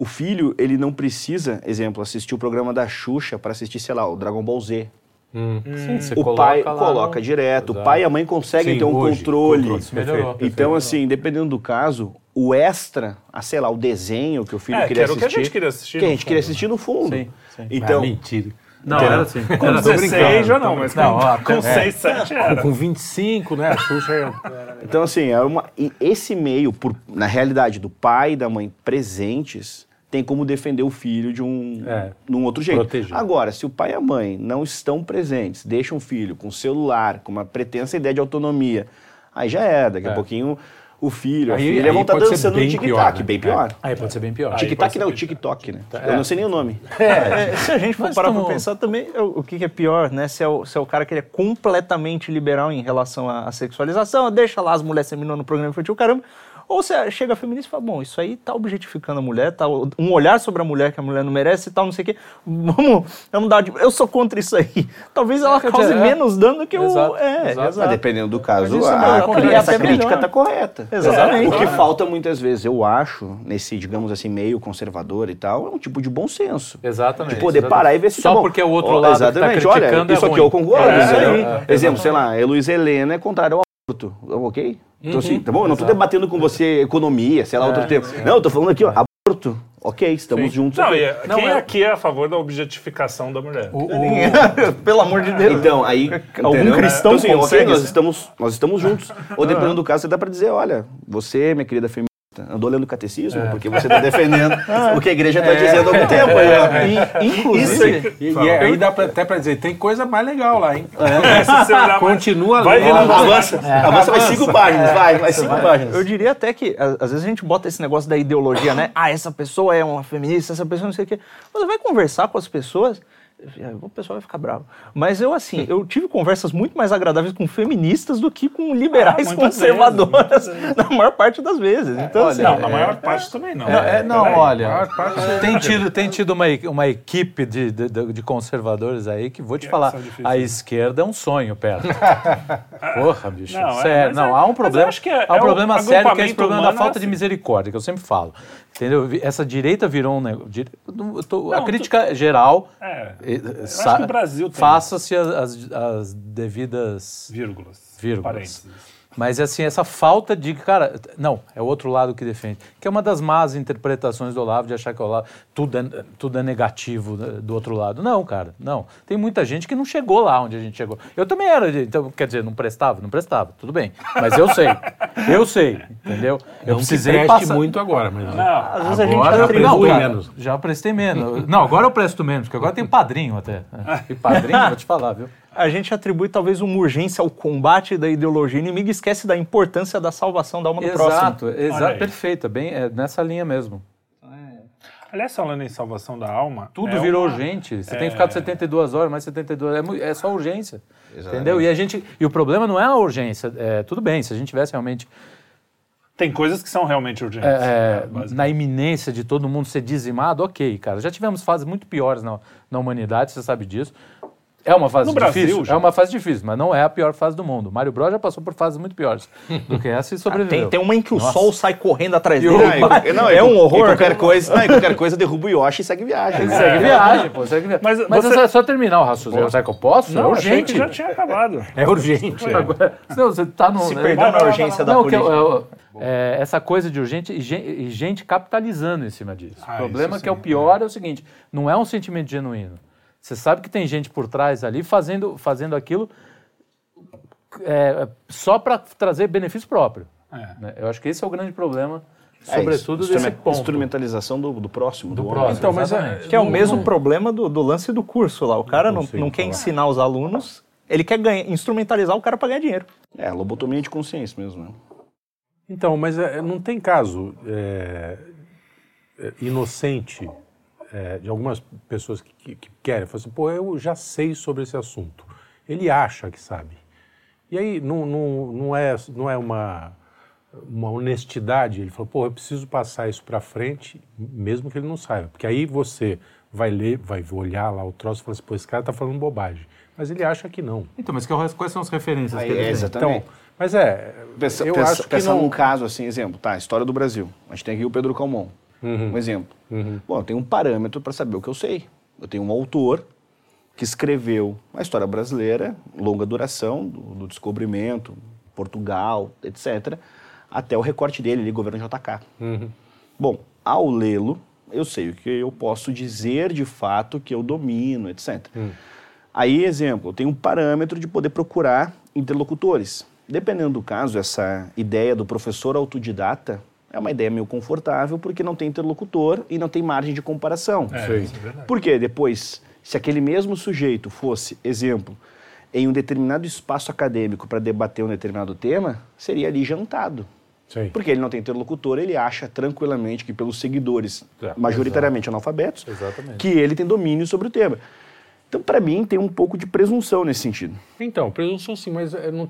O filho, ele não precisa, exemplo, assistir o programa da Xuxa para assistir, sei lá, o Dragon Ball Z. Sim, você o pai coloca lá coloca no- direto, o Exato. pai e a mãe conseguem Sim, ter um hoje, controle. controle, melhorou. Então, assim, dependendo do caso, o extra, a, sei lá, o desenho que o filho É, que queria era o que a assistir. gente queria assistir, Que a gente queria fundo, assistir no fundo. Sim, sim. Então, Ah, mentira. Não, era assim. Com Era 16 já não, mas Não, com, ó, com é. 6, 7 era. Com 25, né? A Xuxa era- Então, assim, é uma, e esse meio, por, na realidade, do pai e da mãe presentes, tem como defender o filho de um, É, num outro jeito. proteger. Agora, se o pai e a mãe não estão presentes, deixam o filho com celular, com uma pretensa ideia de autonomia, aí já é. Daqui a É. pouquinho o filho, a Aí- filha aí vão estar ser dançando no TikTok, né? bem pior. Aí pode ser bem pior. Tic-tac não, TikTok, né? Eu não sei nem o nome. É, se a gente for Mas parar pra pensar também, é o o que, que é pior, né? Se é, o, se é o cara que ele é completamente liberal em relação à, à sexualização, deixa lá as mulheres seminando no programa infantil, caramba. Ou você chega feminista e fala, bom, isso aí tá objetificando a mulher, tá um olhar sobre a mulher que a mulher não merece e tal, não sei o quê. Vamos, vamos dar de... Eu sou contra isso aí. Talvez ela quer cause é. menos dano do que o... Exato, É, exato. exato. Mas dependendo do caso, isso a- é melhor, essa é crítica melhor. está correta. Exatamente. O que falta muitas vezes, eu acho, nesse, digamos assim, meio conservador e tal, é um tipo de bom senso. Exatamente. De poder exatamente. parar e ver se Só tá bom. porque é o outro lado que tá Exatamente, criticando olha, é isso aqui eu concordo. É, é, Exemplo, sei lá, Heloísa Helena é contrário ao ok? Então assim, tá bom? Eu não tô debatendo com você economia, sei lá, outro tempo. Não, eu tô falando aqui, ó, aborto, ok, estamos juntos Não, e, Não, quem é- aqui é a favor da objetificação da mulher? Pelo amor de Deus. Então, aí. Algum entendeu? cristão então, assim, consegue nós isso? estamos, nós estamos juntos. Ou dependendo do caso, você dá pra dizer, olha, você, minha querida feminista, andou lendo o catecismo, porque você tá defendendo o que a igreja tá dizendo há algum tempo. aí, ó. E, inclusive, E, e aí dá pra- até pra dizer, tem coisa mais legal lá, hein? Olhar mais- Continua Vai lendo. virando- Avança, avança mais cinco páginas, vai, mais cinco páginas. Eu diria até que, às vezes a gente bota esse negócio da ideologia, né? Ah, essa pessoa é uma feminista, essa pessoa não sei o quê. Você vai conversar com as pessoas, o pessoal vai ficar bravo. Mas eu, assim, eu tive conversas muito mais agradáveis com feministas do que com liberais Ah, conservadoras, na maior parte das vezes. Então, assim, Não, na maior parte também não. É, é, não, Peraí. olha, tem tido, tem tido uma, uma equipe de, de, de- conservadores aí que, vou te falar, são difíceis. a esquerda é um sonho perto. Porra, bicho, Não, é, sério. não, é- há um problema, eu acho que é- há um é o problema sério que é esse problema da falta é de assim. misericórdia, que eu sempre falo. Entendeu? Essa direita virou um negócio. a crítica geral. É, eh, eu acho que o Brasil tem Faça-se as, as- as devidas vírgulas, Vírgulas. parênteses. Mas assim, essa falta de. Cara, não, é o outro lado que defende. Que é uma das más interpretações do Olavo de achar que o Olavo, tudo, é, tudo é negativo né, do outro lado. Não, cara, não. Tem muita gente que não chegou lá onde a gente chegou. Eu também era, de- então, quer dizer, não prestava? Não prestava, tudo bem. Mas eu sei. Eu sei, entendeu? Eu Não se precisei preste passar. muito agora, mas... Não, às vezes a gente Agora eu atribui- Não, cara, menos. já prestei menos. Não, agora eu presto menos, porque agora tem padrinho até. E padrinho, vou te falar, viu? A gente atribui talvez uma urgência ao combate da ideologia inimiga e esquece da importância da salvação da alma do próximo. Exato, Olha exato, aí. perfeito, é bem é nessa linha mesmo. aliás, falando em salvação da alma, Tudo é virou uma- urgente. Você tem que ficar de 72 horas, mais 72 horas. É, é só urgência. Exatamente. Entendeu? E, a gente, e o problema não é a urgência. É, tudo bem, se a gente tivesse realmente Tem coisas que são realmente urgentes. é, né, é, na iminência de todo mundo ser dizimado, ok, cara. Já tivemos fases muito piores na, na humanidade, você sabe disso. É uma fase No Brasil, difícil? já. É uma fase difícil, mas não é a pior fase do mundo. Mário Bros já passou por fases muito piores do que essa e sobreviveu. Tem, tem uma em que o Nossa. sol sai correndo atrás dele. Não, e- não, é um e horror. qualquer coisa, não, e qualquer coisa derruba o Yoshi e segue viagem. né? Segue viagem, pô, segue viagem. Mas Mas, você- é só terminar o raciocínio. Será que eu posso? Não, é urgente. já tinha acabado. É urgente. é. Agora, não, você tá no. Se né? perdeu na urgência da não, que é, política. é, é, essa coisa de urgente e gen- gente capitalizando em cima disso. Ah, o problema que é o pior é o seguinte: não é um sentimento genuíno. Você sabe que tem gente por trás ali fazendo, fazendo aquilo é, só para trazer benefício próprio. É. né? Eu acho que esse é o grande problema, É sobretudo isso, desse ponto. Instrumentalização do, do próximo. Do, homem. próximo. Então, mas é. Que é o mesmo problema do, do lance do curso lá. O cara não, consigo não quer falar. ensinar os alunos, ele quer ganhar, instrumentalizar o cara para ganhar dinheiro. É, lobotomia de consciência mesmo. Né? Então, mas é, não tem caso é, é, inocente é, de algumas pessoas que, que, que querem, falam assim, pô, eu já sei sobre esse assunto. Ele acha que sabe. E aí não, não, não é, não é uma, uma honestidade. Ele falou, pô, eu preciso passar isso para frente, mesmo que ele não saiba. Porque aí você vai ler, vai olhar lá o troço e fala assim, pô, esse cara tá falando bobagem. Mas ele acha que não. Então, mas que- quais são as referências Aí, que ele é, tem? exatamente. Então, mas é, Pensa, eu pensa, acho que pensa não... num caso assim, exemplo, tá, história do Brasil. A gente tem aqui o Pedro Calmon, um exemplo. Bom, eu tenho um parâmetro para saber o que eu sei. Eu tenho um autor que escreveu a história brasileira, longa duração, do, do descobrimento, Portugal, etc., até o recorte dele ali, governo JK. Bom, ao lê-lo, eu sei o que eu posso dizer de fato que eu domino, etc. Aí, exemplo, eu tenho um parâmetro de poder procurar interlocutores. Dependendo do caso, essa ideia do professor autodidata é uma ideia meio confortável porque não tem interlocutor e não tem margem de comparação. É, isso é verdade. Porque depois, se aquele mesmo sujeito fosse, exemplo, em um determinado espaço acadêmico para debater um determinado tema, seria ali jantado. Sim. Porque ele não tem interlocutor, ele acha tranquilamente que pelos seguidores, É, majoritariamente analfabetos, Exatamente. que ele tem domínio sobre o tema. Então, para mim, tem um pouco de presunção nesse sentido. Então, presunção sim, mas é, não,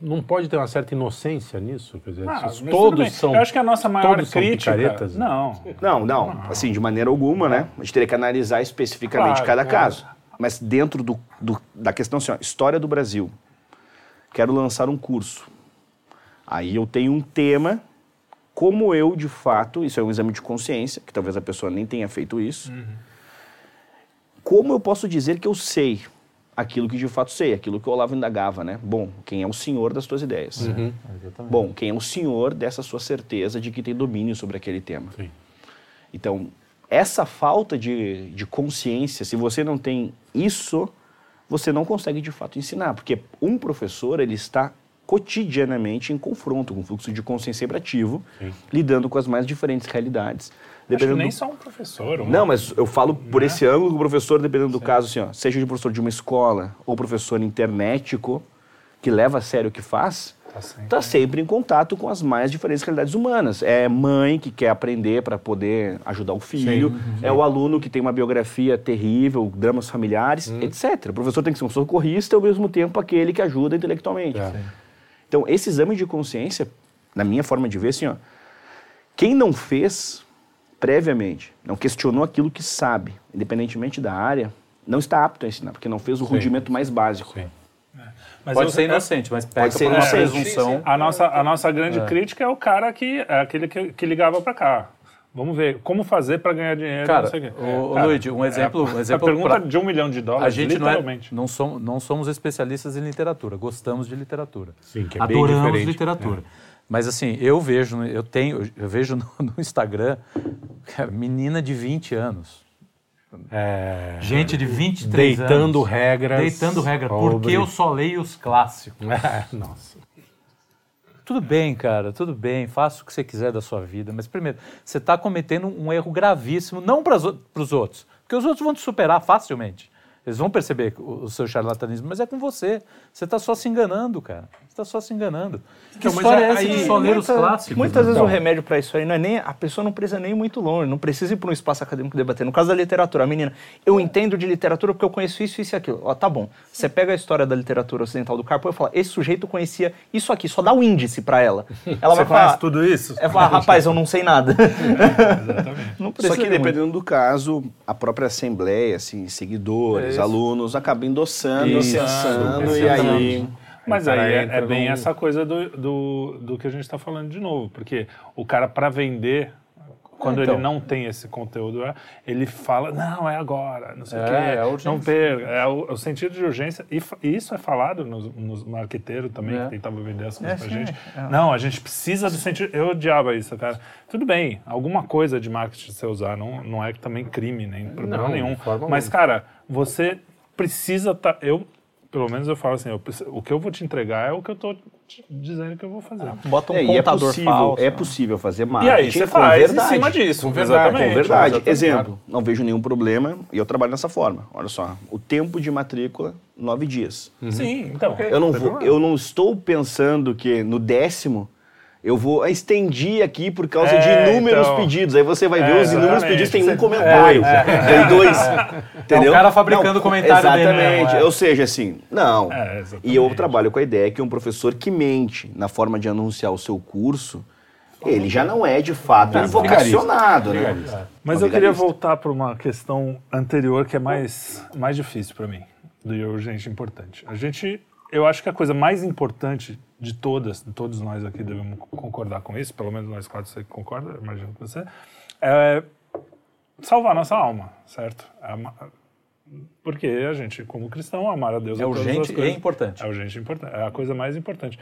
não pode ter uma certa inocência nisso? Quer dizer, Ah, todos são. Eu acho que a nossa maior todos são crítica. picaretas? Não. Não, não, assim, de maneira alguma, né? A gente teria que analisar especificamente Claro, cada claro. caso. Mas dentro do, do- da questão assim, ó, história do Brasil, quero lançar um curso. Aí eu tenho um tema, como eu, de fato, isso é um exame de consciência, que talvez a pessoa nem tenha feito isso. Como eu posso dizer que eu sei aquilo que de fato sei, aquilo que o Olavo indagava, né? Bom, quem é o senhor das tuas ideias? Uhum. Bom, quem é o senhor dessa sua certeza de que tem domínio sobre aquele tema? Sim. Então, essa falta de, de consciência, se você não tem isso, você não consegue de fato ensinar, porque um professor ele está cotidianamente em confronto com o fluxo de consciência Sim. lidando com as mais diferentes realidades. Acho que Dependendo nem do- só um professor. uma- Não, mas eu falo por Né? esse ângulo que o professor, dependendo do caso, assim, ó, seja de professor de uma escola ou professor internetico, que leva a sério o que faz, Tá sempre. está sempre em contato com as mais diferentes realidades humanas. É mãe que quer aprender para poder ajudar o filho, é o aluno que tem uma biografia terrível, dramas familiares, etc. O professor tem que ser um socorrista e, ao mesmo tempo, aquele que ajuda intelectualmente. É. Então, esse exame de consciência, na minha forma de ver, assim, ó, quem não fez previamente, não questionou aquilo que sabe, independentemente da área, não está apto a ensinar, porque não fez o rudimento mais básico. Sim. Mas Pode eu- ser inocente, mas pega ser por uma presunção. A nossa, a nossa grande crítica é o cara que é aquele que, que ligava para cá. Vamos ver como fazer para ganhar dinheiro. Cara, não sei o Cara, Luigi, um exemplo- um a exemplo pergunta pra- de um milhão de A dólares, gente não, é, literalmente. não, somos, não somos especialistas em literatura, gostamos de literatura. Sim, que é bem Adoramos diferente. literatura. Mas assim, eu vejo, eu tenho, eu vejo no, no Instagram, cara, menina de 20 anos. É, Gente de 23 Deitando anos. regras Deitando regra, sobre- porque eu só leio os clássicos. É, nossa. Tudo bem, cara, tudo bem, faça o que você quiser da sua vida, mas primeiro, você está cometendo um erro gravíssimo, não para os outros, porque os outros vão te superar facilmente. Eles vão perceber o, o seu charlatanismo, mas é com você. Você está só se enganando, cara. Você está só se enganando. Que Então, mas história é aí- essa de só ler os Muita- clássicos? Muitas vezes Então. o remédio para isso aí não é nem. A pessoa não precisa nem ir muito longe, não precisa ir para um espaço acadêmico debater. No caso da literatura, a menina, eu entendo de literatura porque eu conheço isso, isso e aquilo. Ó, tá bom. Você pega a história da literatura ocidental do Carpo e fala, esse sujeito conhecia isso aqui, só dá um índice para ela. Ela vai falar. tudo isso? Ela vai falar, rapaz, eu não sei nada. não Só que de muito. dependendo do caso, a própria assembleia, assim, seguidores, alunos, acaba endossando, Isso, pensando, e exatamente. aí... Mas Aí é, é bem essa coisa do, do, do que a gente está falando de novo, porque o cara, para vender, quando então. ele não tem esse conteúdo, é, ele fala, não, é agora, não sei o É, quê, é urgência. não perca. É o, é o sentido de urgência. E, e isso é falado nos, nos marqueteiros também, É. que tentavam vender as coisas É, pra sim, gente. é. Não, a gente precisa do sentido. Eu odiava isso, cara. Tudo bem, alguma coisa de marketing você usar, não, não é também crime, nem problema Não, nenhum. Mas, cara, você precisa estar. eu, pelo menos eu falo assim, eu o que eu vou te entregar é o que eu te dizendo que eu vou fazer. Bota um É, e é contador possível, falso. é né? possível fazer E marketing aí, você com faz verdade. em cima disso. Com verdade, exatamente. Com verdade. exatamente. Exemplo, não vejo nenhum problema e eu trabalho dessa forma. Olha só, o tempo de matrícula, nove dias. Sim, então. Eu não, vou, eu não estou pensando que no décimo eu vou estendi aqui por causa É, de inúmeros então. pedidos. Aí você vai ver É, os inúmeros pedidos, tem um comentário, tem dois. Entendeu? É o cara fabricando o comentário dele Exatamente. é. Ou seja, assim, não. É, e eu trabalho com a ideia que um professor que mente na forma de anunciar o seu curso, ele já não é de fato Não, vocacionado, né? Mas Uma eu queria voltar para uma questão anterior que é mais, mais difícil para mim, do urgente e importante. A gente, eu acho que a coisa mais importante de todas, de todos nós aqui devemos concordar com isso, pelo menos nós quatro você concorda, imagino que você, é salvar nossa alma, certo? Ama- Porque a gente, como cristão, amar a Deus É urgente e é importante. É urgente e importante. É a coisa mais importante.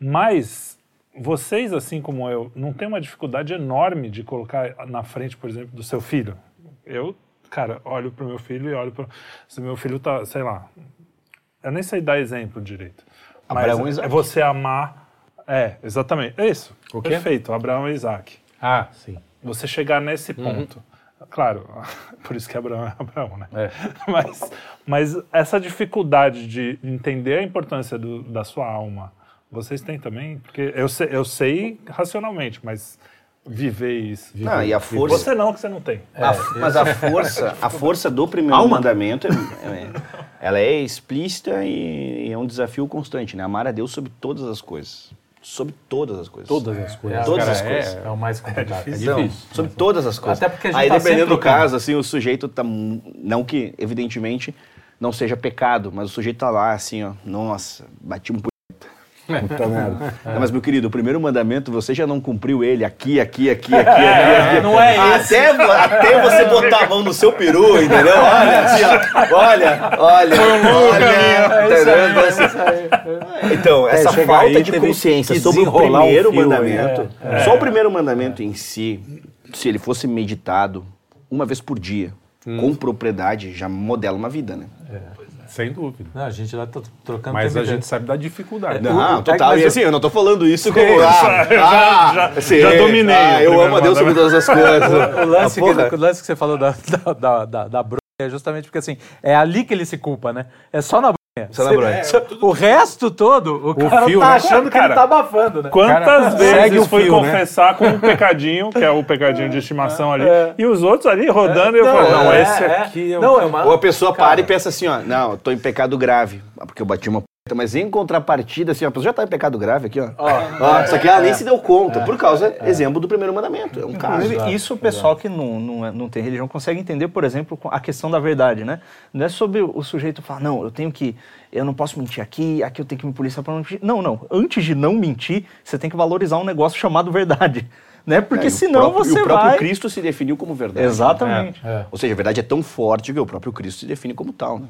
Mas vocês, assim como eu, não tem uma dificuldade enorme de colocar na frente, por exemplo, do seu filho. Eu, cara, olho pro meu filho e olho para se meu filho tá, sei lá, eu nem sei dar exemplo direito. Abraão e Isaac. é você amar, é, exatamente, é isso. O quê? Perfeito, Abraão e Isaac. Ah, sim. Você chegar nesse Uhum. ponto. Claro, por isso que Abraão é Abraão, né? É. Mas, mas essa dificuldade de entender a importância do- da sua alma, Vocês têm também? Porque eu sei, eu sei racionalmente, mas viver isso. Não, e a força. Você não, que você não tem. A f- mas a força, a força do primeiro mandamento, é, é- ela é explícita e, e é um desafio constante, né? Amar a Deus sobre todas as coisas. Sobre todas as coisas. Todas as coisas. Todas Cara, as coisas. É, É o mais complicado. É Então, difícil. sobre todas as coisas. Até porque a gente Aí, tá dependendo do caso, assim, o sujeito tá. Não que, evidentemente, não seja pecado, mas o sujeito tá lá, assim, ó. Nossa, bati um. Puta merda. Não, mas, meu querido, o primeiro mandamento, você já não cumpriu ele aqui, aqui, aqui, aqui, aqui. aqui. não é esse. Até, até você botar a mão no seu peru, entendeu? Olha, assim, ó. Olha, olha. Então, essa chega falta aí, de consciência sobre o um primeiro fio, mandamento, só o primeiro mandamento em si, se ele fosse meditado uma vez por dia, com propriedade, já modela uma vida, né? Sem dúvida. Não, a gente lá tá trocando Mas a gente sabe da dificuldade. Não, o- total. mas E assim, eu não tô falando isso como. já- Ah, ah, já- assim, já dominei Ah, o eu amo a Deus sobre todas as coisas. O lance, Ah, porra. que, o lance que você falou da, da, da, da, da é justamente porque assim, é ali que ele se culpa, né? É só na Você- bronha. só- O resto todo, o, cara fio, tá né? achando que Cara, ele tá abafando, né? Quantas Cara, vezes o fui fio, né? confessar com um pecadinho, que é o pecadinho de estimação ali, e os outros ali rodando, e eu Não, falo, não, é, esse é. aqui é o... Não, é uma... Ou a pessoa para e pensa assim, ó, não, eu tô em pecado grave, porque eu bati uma p***, mas em contrapartida, assim, a pessoa já tá em pecado grave aqui, ó. Ó, só que ela nem se deu conta, por causa, exemplo do primeiro mandamento, é um caso. Isso o pessoal que não, não, é- não tem religião consegue entender, por exemplo, a questão da verdade, né? Não é sobre o sujeito falar, não, eu tenho que, eu não posso mentir aqui, aqui eu tenho que me policiar para não mentir. Não, não. Antes de não mentir, você tem que valorizar um negócio chamado verdade, né? Porque É, senão próprio- você e o próprio vai... Cristo se definiu como verdade. Exatamente. Ou seja, a verdade é tão forte que o próprio Cristo se define como tal. Né?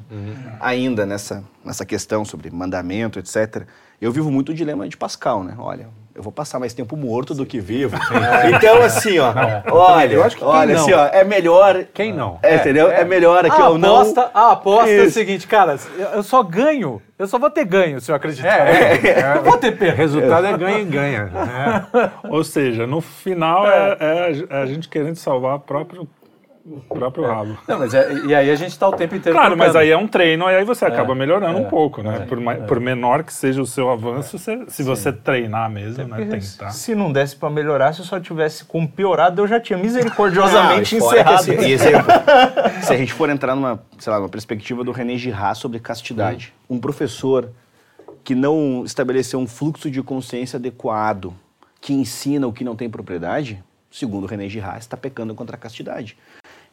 Ainda nessa, nessa questão sobre mandamento, etc., eu vivo muito o dilema de Pascal, né? Olha, eu vou passar mais tempo morto do que vivo. Então, assim, ó, olha, Eu acho que quem olha, não? assim, ó, é melhor... Quem não? É, entendeu? É, melhor aqui, ó, não... aposta, a aposta é o Isso. seguinte, cara, eu só ganho, eu só vou ter ganho se eu acreditar. É, é, Não vou ter O perda. resultado é ganha e ganha. né? Ou seja, no final é, é a- é a gente querendo salvar o próprio, o próprio rabo. Não, mas é- e aí a gente tá o tempo inteiro Claro, mas trocando. aí é um treino, e aí você acaba melhorando um pouco, né? por, por menor que seja o seu avanço, se você treinar mesmo, né? Tentar. Se não desse pra melhorar, se eu só tivesse como piorado, eu já tinha misericordiosamente e encerrado. assim, e exemplo, se a gente for entrar numa, sei lá, numa perspectiva do René Girard sobre castidade, um professor que não estabeleceu um fluxo de consciência adequado, que ensina o que não tem propriedade, segundo o René Girard, está pecando contra a castidade.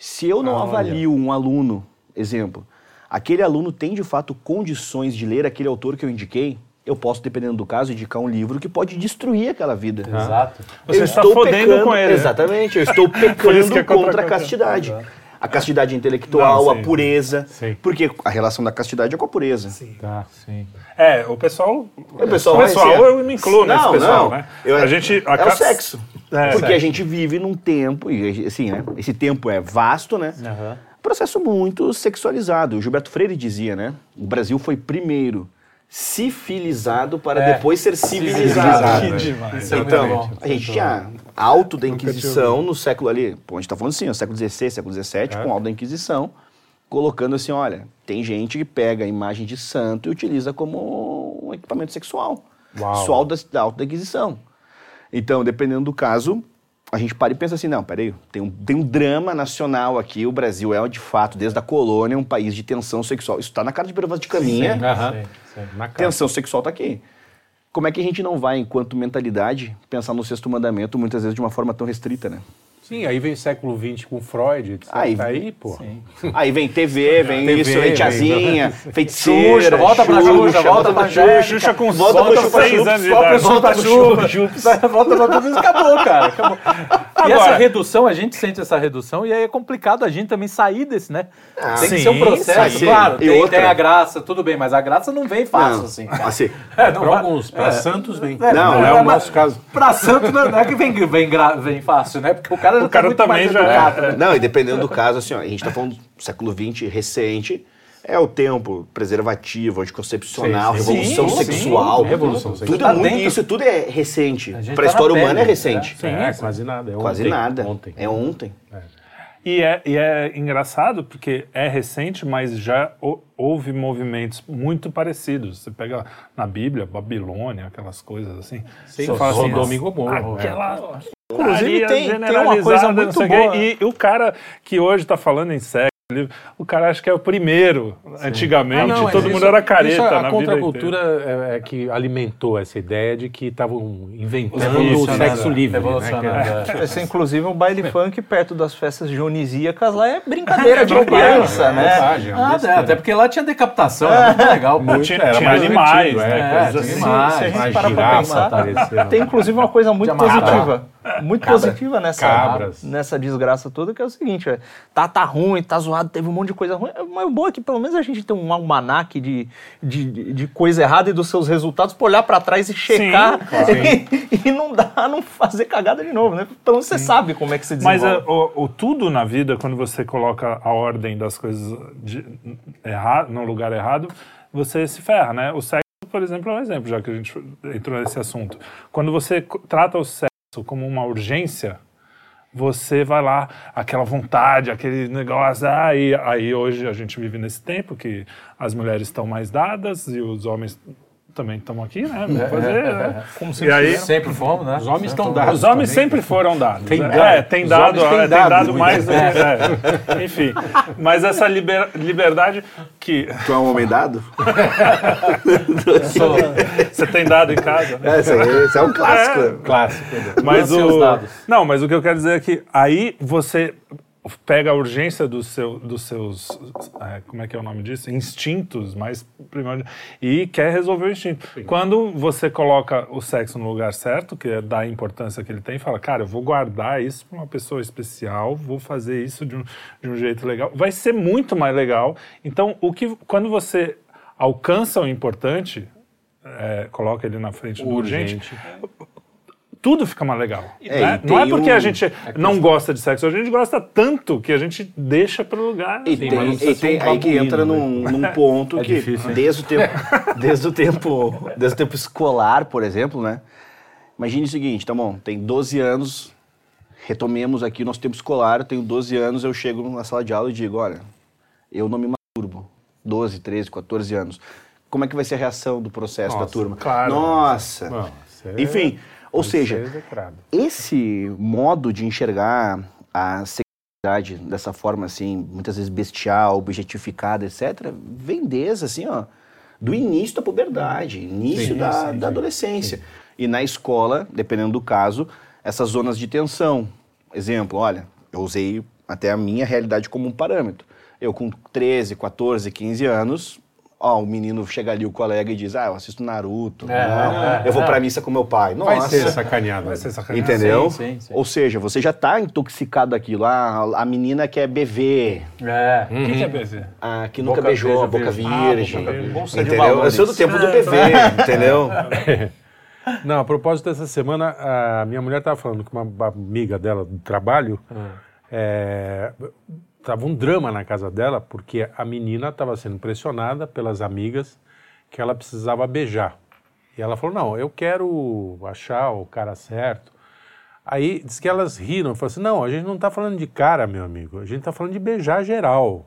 Se eu não avalio um aluno, exemplo, aquele aluno tem de fato condições de ler aquele autor que eu indiquei, eu posso, dependendo do caso, indicar um livro que pode destruir aquela vida. Exato. Você Eu está estou fodendo pecando- com ele? Exatamente, eu estou isso pecando é contra contra a a castidade. A castidade intelectual, Não, a sim. pureza. Sim. Porque a relação da castidade é com a pureza. Tá. Sim. É, o pessoal. O pessoal, o pessoal ser- eu me incluo nesse Não, pessoal, não. né? Eu- a gente. a é o sexo. É, Porque sexo. a gente vive num tempo, e assim, né? Esse tempo é vasto, né? Aham. Processo muito sexualizado. O Gilberto Freire dizia, né? O Brasil foi primeiro civilizado para É, depois ser civilizado. civilizado, Que né? é Então, a gente tinha alto da Inquisição no século ali, pô, a gente tá falando assim, ó, século XVI, século XVII, com alto da Inquisição, colocando assim, olha, tem gente que pega a imagem de santo e utiliza como um equipamento sexual. Uau. Isso alto da, da alta da Inquisição. Então, dependendo do caso, a gente para e pensa assim, não, peraí, tem um, tem um drama nacional aqui, o Brasil é, de fato, desde a colônia, um país de tensão sexual. Isso está na cara de prova de caminha. Aham. Sim, sim, na cara. Tensão sexual tá aqui. Como é que a gente não vai, enquanto mentalidade, pensar no sexto mandamento muitas vezes de uma forma tão restrita, né? Sim, aí vem século XX com Freud, etc. Aí- Aí, pô. Aí vem TV, vem TV, isso, vem tiazinha, feiticeira, Xuxa, volta pra Xuxa, volta pra Xuxa, Xuxa com volta volta pro com Chupa seis anos de Volta idade. pro Chupa Chups. Volta pra isso, acabou, cara. Acabou. E essa redução, a gente sente essa redução e aí é complicado a gente também sair desse, né? tem que sim, ser um processo, sim. claro. E Tem, outra- tem a graça, tudo bem, mas a graça não vem fácil Não, assim. assim, É, não Para vai- alguns, para Santos vem. É, Não, não é o nosso caso. Pra santo não, é que vem, vem, fácil, né? Porque o cara O cara tá muito também mais já educado, é- né? Não, e dependendo do caso, assim, ó, a gente tá falando do século XX recente, é o tempo preservativo, anticoncepcional, Sim, sim. revolução Sim, sexual. sim, revolução tudo sexual. é muito, Tá dentro. isso tudo é recente. A gente Para a tá história pele, humana é né? recente. É, quase nada. É Quase ontem, nada. Ontem. É ontem. E é, e é engraçado porque é recente, mas já hou- houve movimentos muito parecidos. Você pega na Bíblia, Babilônia, aquelas coisas assim. Sim, você fala assim, Gomorra. aquela Inclusive, putaria tem- tem uma coisa muito boa. E o cara que hoje está falando em sexo, o cara acha que é o primeiro. Antigamente, Ah, não, é todo isso- mundo era careta isso, a na contracultura é, é que alimentou essa ideia de que estavam inventando o Revolucionando, sexo livre. né, é- Esse, inclusive, um baile funk perto das festas dionisíacas lá é brincadeira de criança, né? é Ah, até porque lá tinha decapitação, era muito legal. pô. Tinha, Era mais animais, né? é, coisas assim. animais. Se a gente Uma parar pra girafa pensar, aparecendo. tem inclusive uma coisa muito positiva. Muito positiva nessa, nessa desgraça toda, que é o seguinte, é, tá, tá ruim, tá zoado, teve um monte de coisa ruim, mas o bom é que pelo menos a gente tem um almanaque de, de, de- coisa errada e dos seus resultados pra olhar pra trás e checar e, e não dá, não fazer cagada de novo, né? Pelo menos você sabe como é que se Mas desenvolve. é, o, o tudo na vida, quando você coloca a ordem das coisas de, erra, no lugar errado, você se ferra, né? O sexo, por exemplo, é um exemplo, já que a gente entrou nesse assunto. Quando você trata o sexo como uma urgência, você vai lá, aquela vontade, aquele negócio, ah, e aí hoje a gente vive nesse tempo que as mulheres estão mais dadas e os homens também estão aqui, né? Vamos fazer, né? E aí, Sempre fomos, né? Os homens estão dados. os homens também. sempre foram dados. Tem é, dado. É, tem dado, é, tem dado dado mais. do que- é. Enfim, mas essa liber- liberdade que Tu é um homem dado? você tem dado em casa, né? É, esse, é um clássico. né? Clássico. Mas Lance o não, mas o que eu quero dizer é que aí você pega a urgência do seu, dos seus é, como é que é o nome disso? Instintos mais primordiais e quer resolver o instinto. Quando você coloca o sexo no lugar certo que é dar a importância que ele tem fala cara eu vou guardar isso para uma pessoa especial vou fazer isso de um, de um jeito legal vai ser muito mais legal. Então o que quando você alcança o importante é, coloca ele na frente do urgente tudo fica mais legal. É, né? Não é porque um- a gente não gosta de sexo, a gente gosta tanto que a gente deixa para lugar. E Sim, tem, mas e tem um aí que entra né? num, num ponto que difícil, desde o tempo desde o tempo desde o tempo escolar, por exemplo, né? Imagine o seguinte, tá bom, tem 12 anos, retomemos aqui o nosso tempo escolar, eu tenho 12 anos, eu chego na sala de aula e digo, olha, eu não me masturbo. 12, 13, 14 anos. Como é que vai ser a reação do processo da Nossa, turma? claro. Nossa. É- Enfim, ou isso é seja, execrado. esse modo de enxergar a sexualidade dessa forma assim, muitas vezes bestial, objetificada, etc., vem desde assim, ó, do início da puberdade, início Sim, da, sim, da sim, adolescência. E na escola, dependendo do caso, essas zonas de tensão. Exemplo, olha, eu usei até a minha realidade como um parâmetro. Eu com 13, 14, 15 anos, ó, o menino chega ali, o colega, e diz, ah, eu assisto Naruto, não, eu vou pra missa com meu pai. Nossa, Vai ser sacaneado. Vai ser sacanagem. Entendeu? Sim, sim, sim. Ou seja, você já tá intoxicado daquilo. Ah, a menina quer beber, É. O que, que é BV? a que nunca Boca beijou, a virgem, boca virgem. virgem. boca entendeu? Eu sou do tempo do bebê, entendeu? Não, a propósito dessa semana, a minha mulher estava falando com uma amiga dela do trabalho. é, tava um drama na casa dela, porque a menina estava sendo pressionada pelas amigas que ela precisava beijar. E ela falou: Não, eu quero achar o cara certo. Aí diz que elas riram, falaram assim: Não, a gente não está falando de cara, meu amigo, a gente está falando de beijar geral.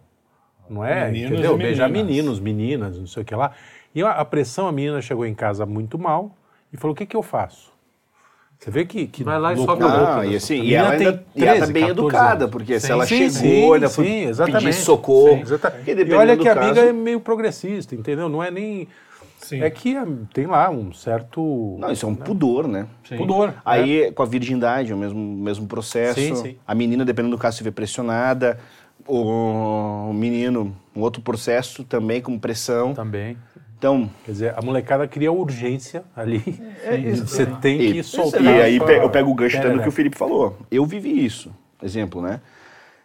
Não é? Meninos Entendeu? Beijar meninos, meninas, não sei o que lá. E a, a pressão, a menina chegou em casa muito mal e falou: O que, que eu faço? Você vê que. que Vai lá e soca a boca. Ah, e assim, A e menina ela tem ainda e ela tá 13, bem 14 educada, anos. porque se Sim, ela sim, chegou, sim, ainda foi sim, pedir exatamente. socorro. Sim, exatamente. porque E olha que a caso- amiga é meio progressista, entendeu? Não é nem. Sim. É que ah, tem lá um certo Não, isso é um pudor, né? pudor. né? Aí, com a virgindade, é o mesmo, mesmo processo. Sim, sim. A menina, dependendo do caso, se vê pressionada. O menino, um outro processo também com pressão. Também. Então, Quer dizer, a molecada cria urgência ali. Você tem que e, soltar. e aí pra- eu pego o gancho Pera, que o Felipe falou. Eu vivi isso. Exemplo, né?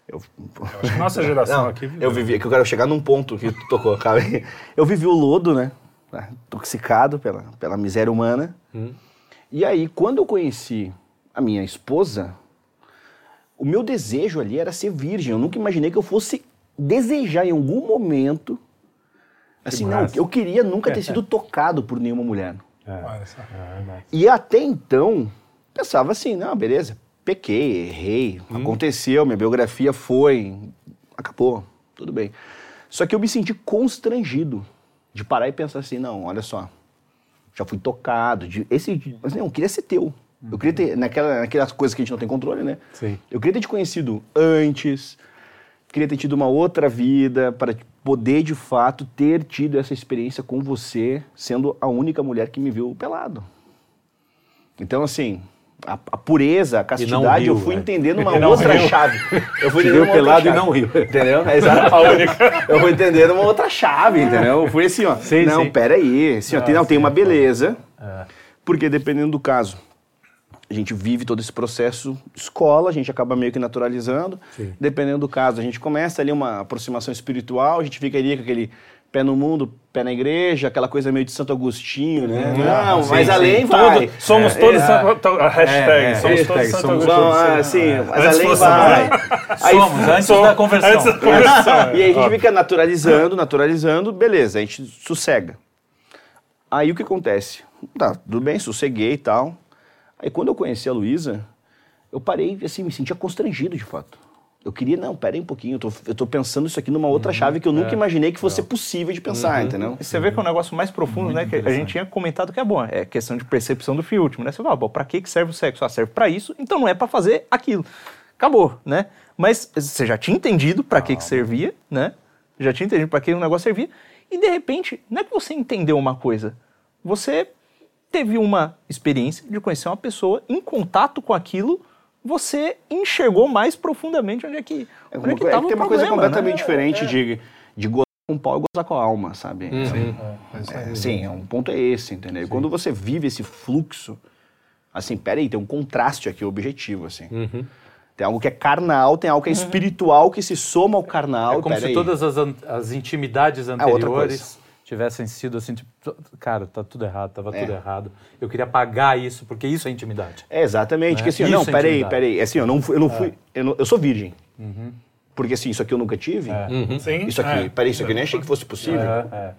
Eu, Acho que nossa geração Não, aqui. eu vivi, é que eu quero chegar num ponto que tu tocou, cara. Eu vivi o lodo, né? Intoxicado pela, pela miséria humana. E aí, quando eu conheci a minha esposa, o meu desejo ali era ser virgem. Eu nunca imaginei que eu fosse desejar em algum momento. Assim, não, massa. eu queria nunca ter sido tocado por nenhuma mulher. Olha só. E até então, pensava assim, não, beleza, pequei, errei, aconteceu, minha biografia foi, acabou, tudo bem. Só que eu me senti constrangido de parar e pensar assim, não, olha só, já fui tocado, de, esse, mas não, eu queria ser teu. Eu queria ter, naquela, naquelas coisas que a gente não tem controle, né? Sim. Eu queria ter te conhecido antes, queria ter tido uma outra vida para poder, de fato, ter tido essa experiência com você, sendo a única mulher que me viu pelado. Então, assim, a, a pureza, a castidade, riu, eu fui né? entendendo uma E outra riu. chave. Eu fui outra pelado e chave. não riu. Entendeu? É exato. Eu fui entendendo uma outra chave, entendeu? Eu fui assim, ó. Sim, não, sim. peraí. Assim, ó, tem, não, tem uma beleza. É. Porque dependendo do caso, a gente vive todo esse processo escola, a gente acaba meio que naturalizando. Sim. Dependendo do caso, a gente começa ali uma aproximação espiritual, a gente fica ali com aquele pé no mundo, pé na igreja, aquela coisa meio de Santo Agostinho, né? Não, sim, mas sim. além Todo- vai. somos É, todos é. Santo- a hashtag, É, é, somos todos hashtag, Santo somos Agostinho. Bom, todos, assim, mas Antes além fosse- vai. Aí- Somos, antes Som- da conversão. antes da conversão. e aí a gente Ó, fica naturalizando, naturalizando, beleza, a gente sossega. Aí o que acontece? Tá, tudo bem, sosseguei e tal. Aí quando eu conheci a Luísa, eu parei, assim, me sentia constrangido de fato. Eu queria, não, peraí um pouquinho, eu tô, eu tô pensando isso aqui numa outra chave que eu nunca imaginei que fosse possível de pensar, entendeu? E você vê que é um negócio mais profundo, né? Que a gente tinha comentado que é bom. É questão de percepção do fio último, né? Você fala, bom, pra que que serve o sexo? Ah, serve pra isso, então não é pra fazer aquilo. Acabou, né? Mas você já tinha entendido pra que que servia, né? Já tinha entendido pra que o negócio servia. E de repente, não é que você entendeu uma coisa. Você teve uma experiência de conhecer uma pessoa em contato com aquilo, você enxergou mais profundamente onde é que, É onde é que é tem o uma coisa problema, completamente né? diferente de, de gozar com o pau e gozar com a alma, sabe? Uhum. É, sim, é um ponto é esse, entendeu? E quando você vive esse fluxo, assim, peraí, tem um contraste aqui objetivo, assim. Uhum. Tem algo que é carnal, tem algo que é espiritual que se soma ao carnal. É como se peraí. todas as, as intimidades outra anteriores tivessem sido assim, tipo, cara, tá tudo errado, tava tudo errado. Eu queria apagar isso, porque isso é intimidade. É, exatamente, Né? que assim, Isso não, é peraí, intimidade. peraí, assim, eu não fui, eu não fui, eu, não- eu sou virgem. Porque assim, isso aqui eu nunca tive. Sim, Isso aqui, é. peraí, isso aqui eu nem achei que fosse possível. É.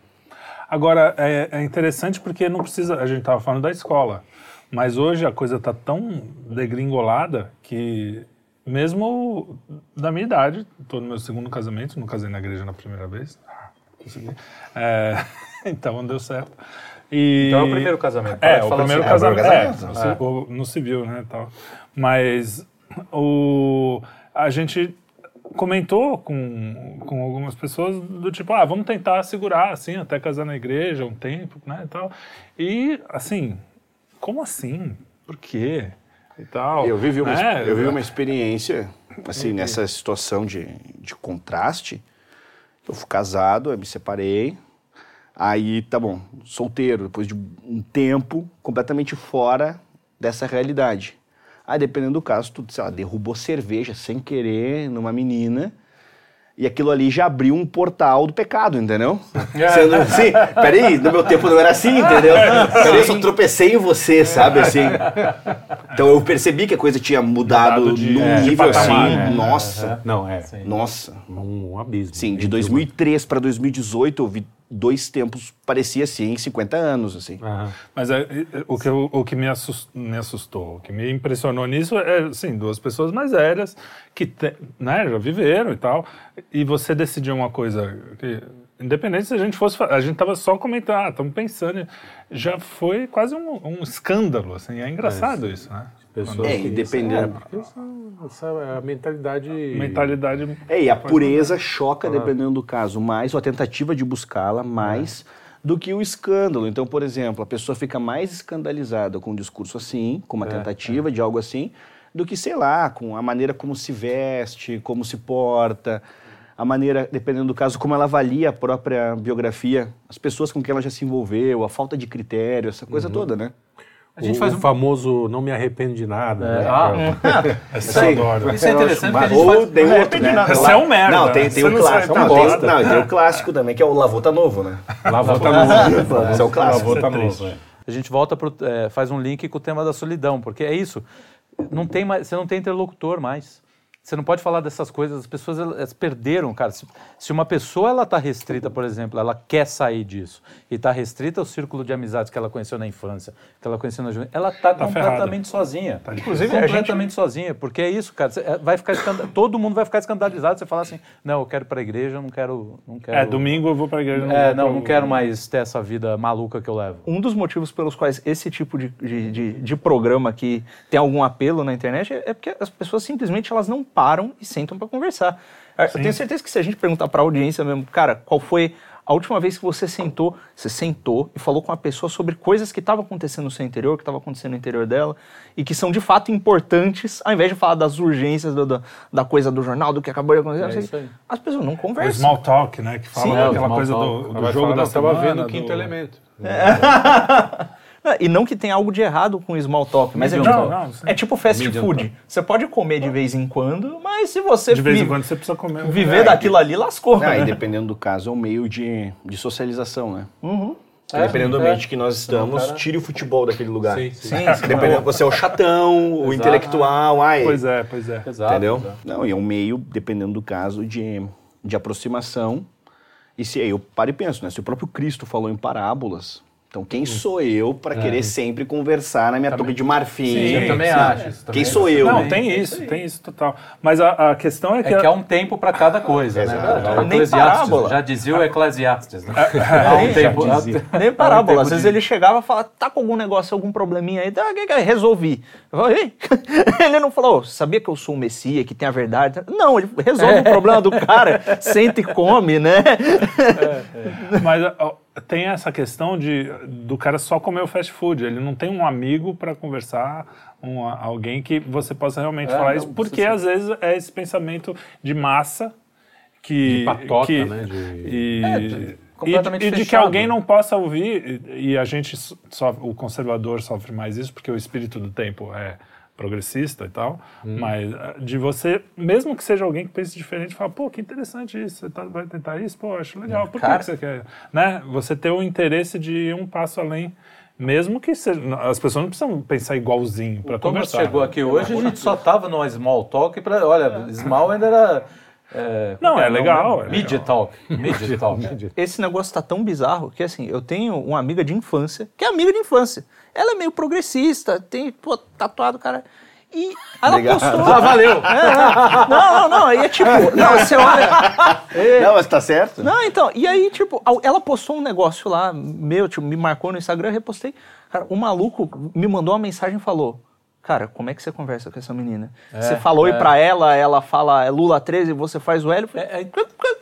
Agora, é, é interessante porque não precisa. A gente estava falando da escola, mas hoje a coisa está tão degringolada que, mesmo da minha idade, estou no meu segundo casamento, não casei na igreja na primeira vez. Consegui. É, então não deu certo. E, Então é o primeiro casamento. É, o primeiro assim. casamento. É, casamento. no ci- o- no civil, né, tal. Mas o, a gente comentou com, com algumas pessoas do tipo, ah, vamos tentar segurar, assim, até casar na igreja um tempo, né, e tal. E, assim, como assim? Por quê? E tal. Eu vivi uma, né? eu vivi uma experiência, assim, nessa situação de, de contraste. Eu fui casado, eu me separei. Aí, tá bom, solteiro, depois de um tempo completamente fora dessa realidade. Aí, dependendo do caso, tu, sei lá, derrubou cerveja sem querer numa menina. E aquilo ali já abriu um portal do pecado, entendeu? Sendo assim, peraí, no meu tempo não era assim, entendeu? Peraí, eu só tropecei em você, sabe, assim. Então eu percebi que a coisa tinha mudado, Mudado de- num é, nível patamar, assim, né? nossa, Não, é. nossa. Um, um abismo. Sim, de Entre 2003 para 2018 eu vi dois tempos, parecia assim, 50 anos, assim. Aham. Mas é, é, o que, eu- o que me, assus- me assustou, o que me impressionou nisso é, assim, duas pessoas mais velhas que te- né, já viveram e tal, e você decidir uma coisa que, independente se a gente fosse, a gente tava só comentando, ah, estamos pensando, já foi quase um, um escândalo, assim, é engraçado isso, né? Pessoas É, que e dependendo- É, porque são- essa é a mentalidade. Mentalidade... É, e a pureza choca, dependendo do caso, mais, ou a tentativa de buscá-la, mais do que o escândalo. Então, por exemplo, a pessoa fica mais escandalizada com um discurso assim, com uma tentativa de algo assim, do que, sei lá, com a maneira como se veste, como se porta, a maneira, dependendo do caso, como ela avalia a própria biografia, as pessoas com quem ela já se envolveu, a falta de critério, essa coisa toda, né? A gente o, faz o um... famoso não me arrependo de nada. É, né? ah, Essa eu adoro. Isso é interessante gente Ou faz... tem outro, né? Você é um merda, Não, tem, né? tem Você o clássico. sai Não, tem, não, tem o clássico também, que é o Lavô tá novo, né? Lavou tá novo. Esse é o clássico. Lavou tá triste. novo. é. A gente volta pro, é, faz um link com o tema da solidão, porque é isso. Não tem mais, você não tem interlocutor mais. Você não pode falar dessas coisas, as pessoas elas, perderam, cara. Se, se uma pessoa ela está restrita, por exemplo, ela quer sair disso e está restrita ao círculo de amizades que ela conheceu na infância, que ela conheceu na juventude, ela está Tá completamente sozinha. Inclusive, a gente- completamente sozinha, porque é isso, cara. Você, é, vai ficar escanda- todo mundo vai ficar escandalizado. Você falar assim, não, eu quero ir para a igreja, eu não quero, não quero. É, domingo eu vou pra igreja. É, vou não, pro- não quero mais ter essa vida maluca que eu levo. um dos motivos pelos quais esse tipo de, de, de, de programa que tem algum apelo na internet é, é porque as pessoas simplesmente elas não param e sentam para conversar. É, Eu tenho certeza que se a gente perguntar para a audiência mesmo, cara, qual foi a última vez que você sentou, você sentou e falou com uma pessoa sobre coisas que estavam acontecendo no seu interior, que estavam acontecendo no interior dela e que são de fato importantes, ao invés de falar das urgências do- do- da coisa do jornal, do que acabou de acontecer, o quê. aí. as pessoas não O conversam. small talk, né? Que fala Sim, é, o aquela coisa talk. do, do jogo da "Não, eu tava semana. vendo o quinto do- elemento. Não, E não que tenha algo de errado com small talk, mas é Medium tipo, talk. Não, sim. é tipo fast Medium food. Você pode comer de vez em quando, mas se você De vez em quando você precisa comer. um- viver daquilo ali, lascou. Ah, e né? dependendo do caso, é um meio de, de socialização, né? É, dependendo do é. ambiente que nós estamos, cara- tire o futebol daquele lugar. Sim, sim. Dependendo, você é o chatão, o intelectual, ai, Pois é, pois é. Exato, entendeu? exato. Não, e é um meio, dependendo do caso, de, de aproximação. E se aí eu paro e penso, né? Se o próprio Cristo falou em parábolas, então quem sou eu para querer sempre conversar na minha torre de marfim? Sim, Eu também sim. acho. isso Quem também. sou eu? Não, né? tem isso, tem isso total. Mas a, a questão é que. É que há um tempo para cada coisa, né? Exato. O Nem Eclesiastes, parábola. já dizia o Eclesiastes, né? Há um tempo. Nem parábola. tempo Às vezes de- ele chegava e falava, tá com algum negócio, algum probleminha aí? Tá, é? resolvi. Eu falei, "Ei?" ele não falou, sabia que eu sou o Messias, que tem a verdade? Não, ele resolve É. o problema do cara, senta e come, né? Mas ó, tem essa questão de do cara só comer o fast food. Ele não tem um amigo para conversar, um, alguém que você possa realmente É, falar não, isso, porque às vezes é esse pensamento de massa que De patota, que, né, de- e, É, e, completamente e de que alguém não possa ouvir e, e a gente sofre, o conservador sofre mais isso porque o espírito do tempo é progressista e tal, mas ah, de você, mesmo que seja alguém que pense diferente, fala, pô, que interessante isso, você tá- vai tentar isso, pô, acho legal, por que Cara- que você quer, né? Você ter o interesse de ir um passo além, mesmo que seja, as pessoas não precisam pensar igualzinho para conversar. chegou aqui hoje, a gente só tava no small talk para, olha, small ainda era é, Não, é legal, é legal. talk, talk. Esse negócio tá tão bizarro que, assim, eu tenho uma amiga de infância, que é amiga de infância. Ela é meio progressista, tem, pô, tatuado, cara. E ela Obrigado. postou. Ah, valeu. É, não, não, não, aí é tipo, não, você olha. Não, mas tá certo. Não, então, e aí, tipo, ela postou um negócio lá, meu, tipo, me marcou no Instagram, eu repostei. Cara, o maluco me mandou uma mensagem e falou: Cara, como é que você conversa com essa menina? você falou é. e pra ela, ela fala é Lula 13 e você faz o L. Falei, É, é-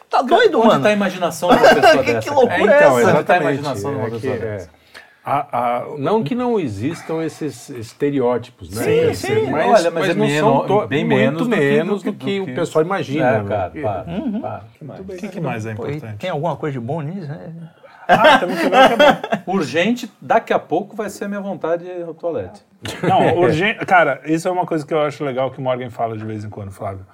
tá doido, Onde mano? está a imaginação de uma pessoa Que- dessa? que loucura cara? é essa? Onde está a exatamente, imaginação de uma é pessoa que- dessa? é. A- a- Não que não existam esses estereótipos, né? Sim, Quer sim. dizer, Mas, Olha, mas é não menos- to- bem muito menos do que- menos do do que- que, do que- o pessoal imagina. É, né? cara, para, Uhum. para. O que, que mais é Pô, importante? tem alguma coisa de bom nisso? É. Ah, temos que ver o que é bom. Urgente, daqui a pouco vai ser a minha vontade ao toalete. Não, urgente. Cara, isso é uma coisa que eu acho legal que o Morgan fala de vez em quando, Flávio.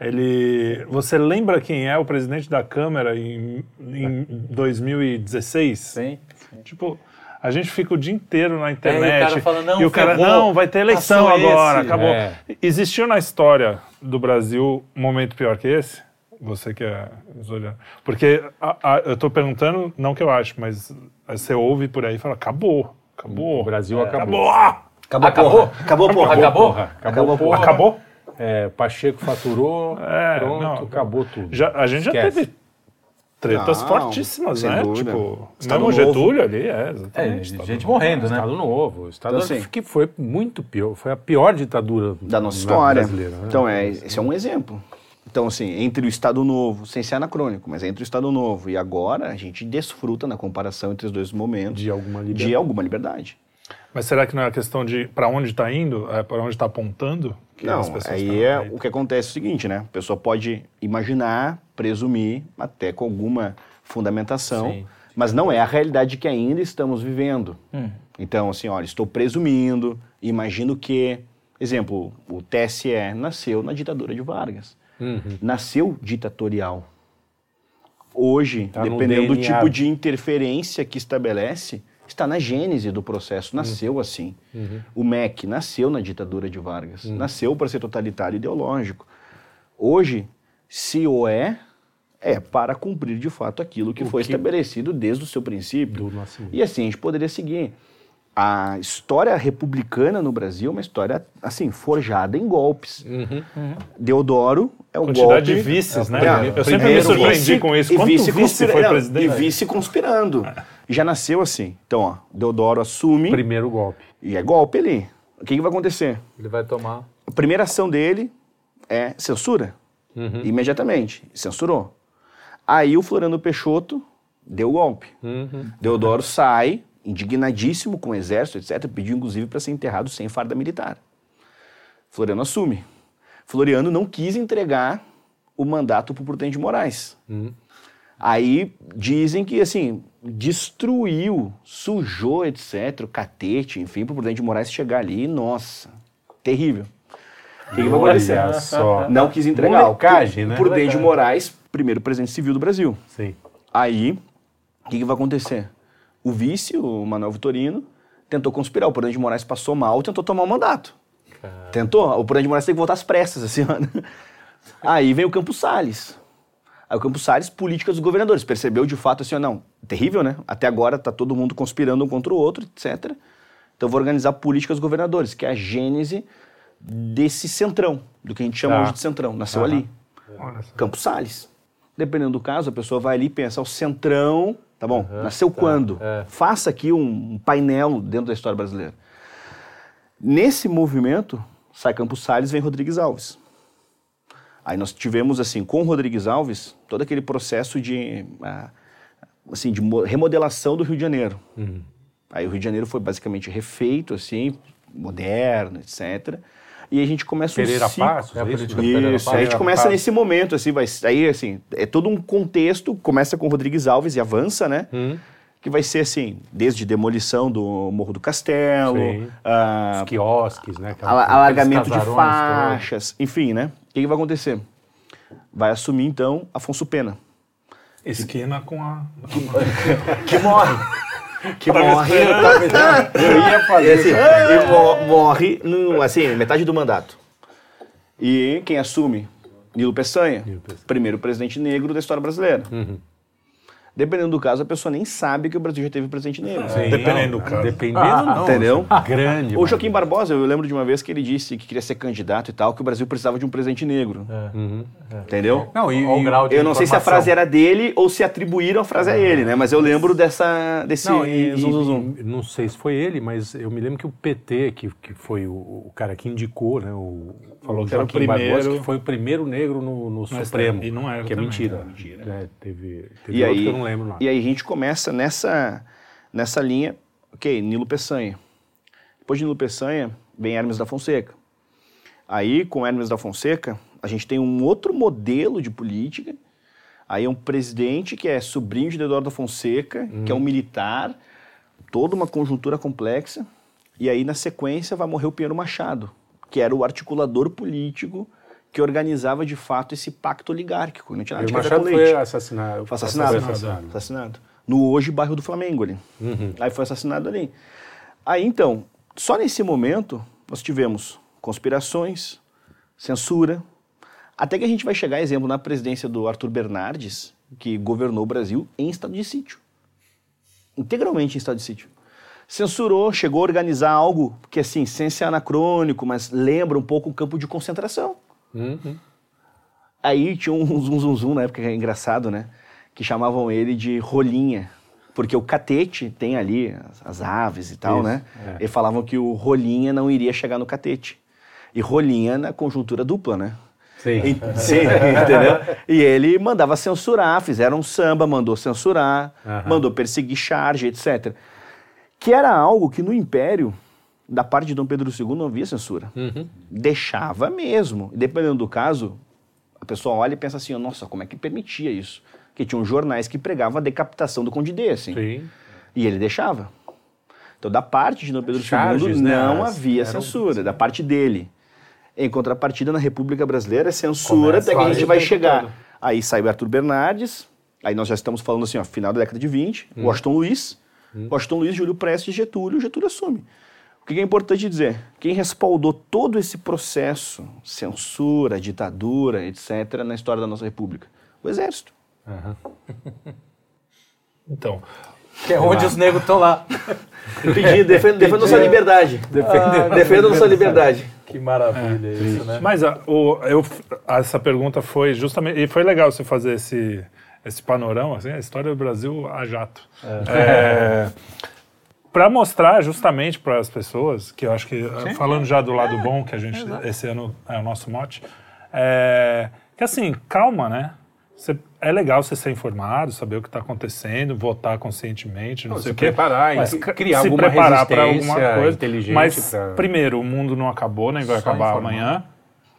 Ele. Você lembra quem é o presidente da Câmara em, em 2016? Sim. Tipo, a gente fica o dia inteiro na internet. É, e o cara fala, "Não, e o cara, não, vai ter eleição agora, esse." acabou. É. Existiu na história do Brasil um momento pior que esse? Você que é olhando. Porque a- a- eu estou perguntando, não que eu acho, mas você ouve por aí e fala, acabou, acabou. O Brasil acabou. Acabou! Acabou, Acabou? porra. Acabou, porra. Acabou? Porra, acabou, porra. Acabou? É, Pacheco faturou, É, pronto, não. acabou tudo. Já, a gente já Esquece. teve tretas Não, fortíssimas, né? dúvida. Tipo, Estado mesmo Novo. Getúlio ali, é, É, exatamente. Estado gente Novo. morrendo, né? Estado Novo. Estado Então, assim, que foi muito pior, foi a pior ditadura da nossa história. brasileira. né? Então, é, esse é um exemplo. Então, assim, entre o Estado Novo, sem ser anacrônico, mas entre o Estado Novo e agora, a gente desfruta na comparação entre os dois momentos De alguma de liberdade. alguma liberdade. Mas será que não é a questão de para onde está indo, é para onde está apontando? Que Não, aí é aí- o que acontece é o seguinte, né? A pessoa pode imaginar, presumir, até com alguma fundamentação, Sim. mas não é a realidade que ainda estamos vivendo. Então, assim, olha, estou presumindo, imagino que, exemplo, o TSE nasceu na ditadura de Vargas. Uhum. Nasceu ditatorial. Hoje, Tá dependendo do tipo de interferência que estabelece, está na gênese do processo, nasceu assim. O MEC nasceu na ditadura de Vargas, nasceu para ser totalitário ideológico. Hoje, se o é, é para cumprir de fato aquilo que O foi que- estabelecido desde o seu princípio. E assim a gente poderia seguir. A história republicana no Brasil é uma história, assim, forjada em golpes. Deodoro é um Quantidade golpe... de vices, né? É, eu sempre me surpreendi vice- com isso. e Quanto vice, vice foi não, presidente? E vice conspirando. E já nasceu assim. Então, ó, Deodoro assume Primeiro golpe. e é golpe ali. O que, que vai acontecer? Ele vai tomar. A primeira ação dele é censura. Imediatamente. Censurou. Aí o Floriano Peixoto deu o golpe. Deodoro sai, indignadíssimo com o exército, etc. Pediu, inclusive, para ser enterrado sem farda militar. Floriano assume. Floriano não quis entregar o mandato para o Prudente de Moraes. Aí dizem que, assim, destruiu, sujou, etc., o catete, enfim, para o Prudente de Moraes chegar ali. Nossa, terrível. O que, que vai acontecer? Só. Não quis entregar. Molecagem, né? Prudente de Moraes, primeiro presidente civil do Brasil. Sim. Aí, o que, que vai acontecer? O vice, o Manuel Vitorino, tentou conspirar. O Prudente de Moraes passou mal, tentou tomar o mandato. Tentou. O Prudente de Moraes tem que voltar às pressas, assim. ó. Aí vem o Campos Salles. Aí o Campos Salles, política dos governadores. Percebeu de fato assim, não, terrível, né? Até agora tá todo mundo conspirando um contra o outro, etc. Então eu vou organizar política dos governadores, que é a gênese desse centrão, do que a gente chama Tá. hoje de centrão. Nasceu Aham. ali. Campos Salles. Dependendo do caso, a pessoa vai ali e pensa, o centrão, tá bom, nasceu quando? é. Faça aqui um, um painel dentro da história brasileira. Nesse movimento, sai Campos Salles, vem Rodrigues Alves. Aí nós tivemos, assim, com Rodrigues Alves, todo aquele processo de, ah, assim, de mo- remodelação do Rio de Janeiro. Aí o Rio de Janeiro foi basicamente refeito, assim, moderno, etc. E a gente começa Pereira um ciclo... Passos, É a é isso? política Pereira Isso, aí a gente Passos. começa nesse momento, assim, vai, aí, assim, é todo um contexto, começa com Rodrigues Alves e avança, né? Hum. Que vai ser, assim, desde demolição do Morro do Castelo, Sim. ah, Os quiosques, né? Aquela- ala- alargamento de faixas, enfim, né? O que, que vai acontecer? Vai assumir, então, Afonso Pena, Esquina com a. que morre. que Tava morre. Eu ia fazer assim, isso. ele mo- morre, no, assim, metade do mandato. E quem assume? Nilo Peçanha, Nilo Peçanha. primeiro presidente negro da história brasileira. Dependendo do caso, a pessoa nem sabe que o Brasil já teve presidente negro. Sim, Dependendo não, do caso. Dependendo, Ah, não. entendeu? Grande. O mano. Joaquim Barbosa, eu lembro de uma vez que ele disse que queria ser candidato e tal, que o Brasil precisava de um presidente negro. Entendeu? Não, e, Olha o e- grau de Eu não sei se a informação. frase era dele ou se atribuíram a frase a ele, né? Mas eu lembro dessa, desse Não, e, zum, zum, zum. e- não sei se foi ele, mas eu me lembro que o PT, que, que foi o, o cara que indicou, né? O, Falou que era o Joaquim Barbosa, primeiro- que foi o primeiro negro no, no Mas Supremo. tem- e não era Que é também, mentira. né? né? Teve, teve E outro aí, que eu não lembro lá. e aí a gente começa nessa, nessa linha, ok, Nilo Peçanha. Depois de Nilo Peçanha, vem Hermes da Fonseca. Aí, com Hermes da Fonseca, a gente tem um outro modelo de política. Aí é um presidente que é sobrinho de Deodoro da Fonseca, que é um militar, toda uma conjuntura complexa. E aí, na sequência, vai morrer o Pinheiro Machado, que era o articulador político que organizava, de fato, esse pacto oligárquico. Não tinha nada o de café Machado foi assassinado. Foi assassinado. Assassinado. Assassinado. No hoje bairro do Flamengo ali. Aí foi assassinado ali. Aí então, só nesse momento, nós tivemos conspirações, censura, até que a gente vai chegar, exemplo, na presidência do Arthur Bernardes, que governou o Brasil em estado de sítio. Integralmente em estado de sítio. Censurou, chegou a organizar algo que, assim, sem ser anacrônico, mas lembra um pouco o campo de concentração. Aí tinha um zum zum zum na época, que é engraçado, né? Que chamavam ele de rolinha. Porque o catete tem ali as, as aves e tal, Isso, né? é. E falavam que o rolinha não iria chegar no catete. E rolinha na conjuntura dupla, né? Sim. E- Sim, entendeu? E ele mandava censurar, fizeram um samba, mandou censurar, mandou perseguir charge, etc. Que era algo que no Império, da parte de Dom Pedro II, não havia censura. Deixava mesmo. Dependendo do caso, a pessoa olha e pensa assim, nossa, como é que permitia isso? Porque tinham jornais que pregavam a decapitação do Conde assim. Sim. E ele deixava. Então, da parte de Dom Pedro Charges, II, né, não as- havia eram- censura, da parte dele. Em contrapartida, na República Brasileira, é censura Começa até que a gente vai chegar. todo. Aí sai o Arthur Bernardes, aí nós já estamos falando assim, ó, final da década de 20, Hum. Washington Luiz, Washington Luiz, Júlio Prestes, Getúlio, Getúlio assume. O que é importante dizer? Quem respaldou todo esse processo, censura, ditadura, etc., na história da nossa república? O Exército. Então, Que é onde os negros estão lá. Pedindo, defenda, defenda sua liberdade. Defenda, defenda sua liberdade. Que maravilha isso, né? Mas a, o, eu, essa pergunta foi justamente. E foi legal você fazer esse, esse panorama, assim, a história do Brasil a jato. para mostrar justamente para as pessoas, que eu acho que, falando já do lado bom, que a gente, esse ano é o nosso mote, é, que assim, calma, né? Você- é legal você ser informado, saber o que está acontecendo, votar conscientemente, não, Não, sei se o quê. preparar, mas criar se alguma preparar resistência alguma coisa. inteligente Mas, pra- primeiro, o mundo não acabou, nem vai Só acabar informar. amanhã.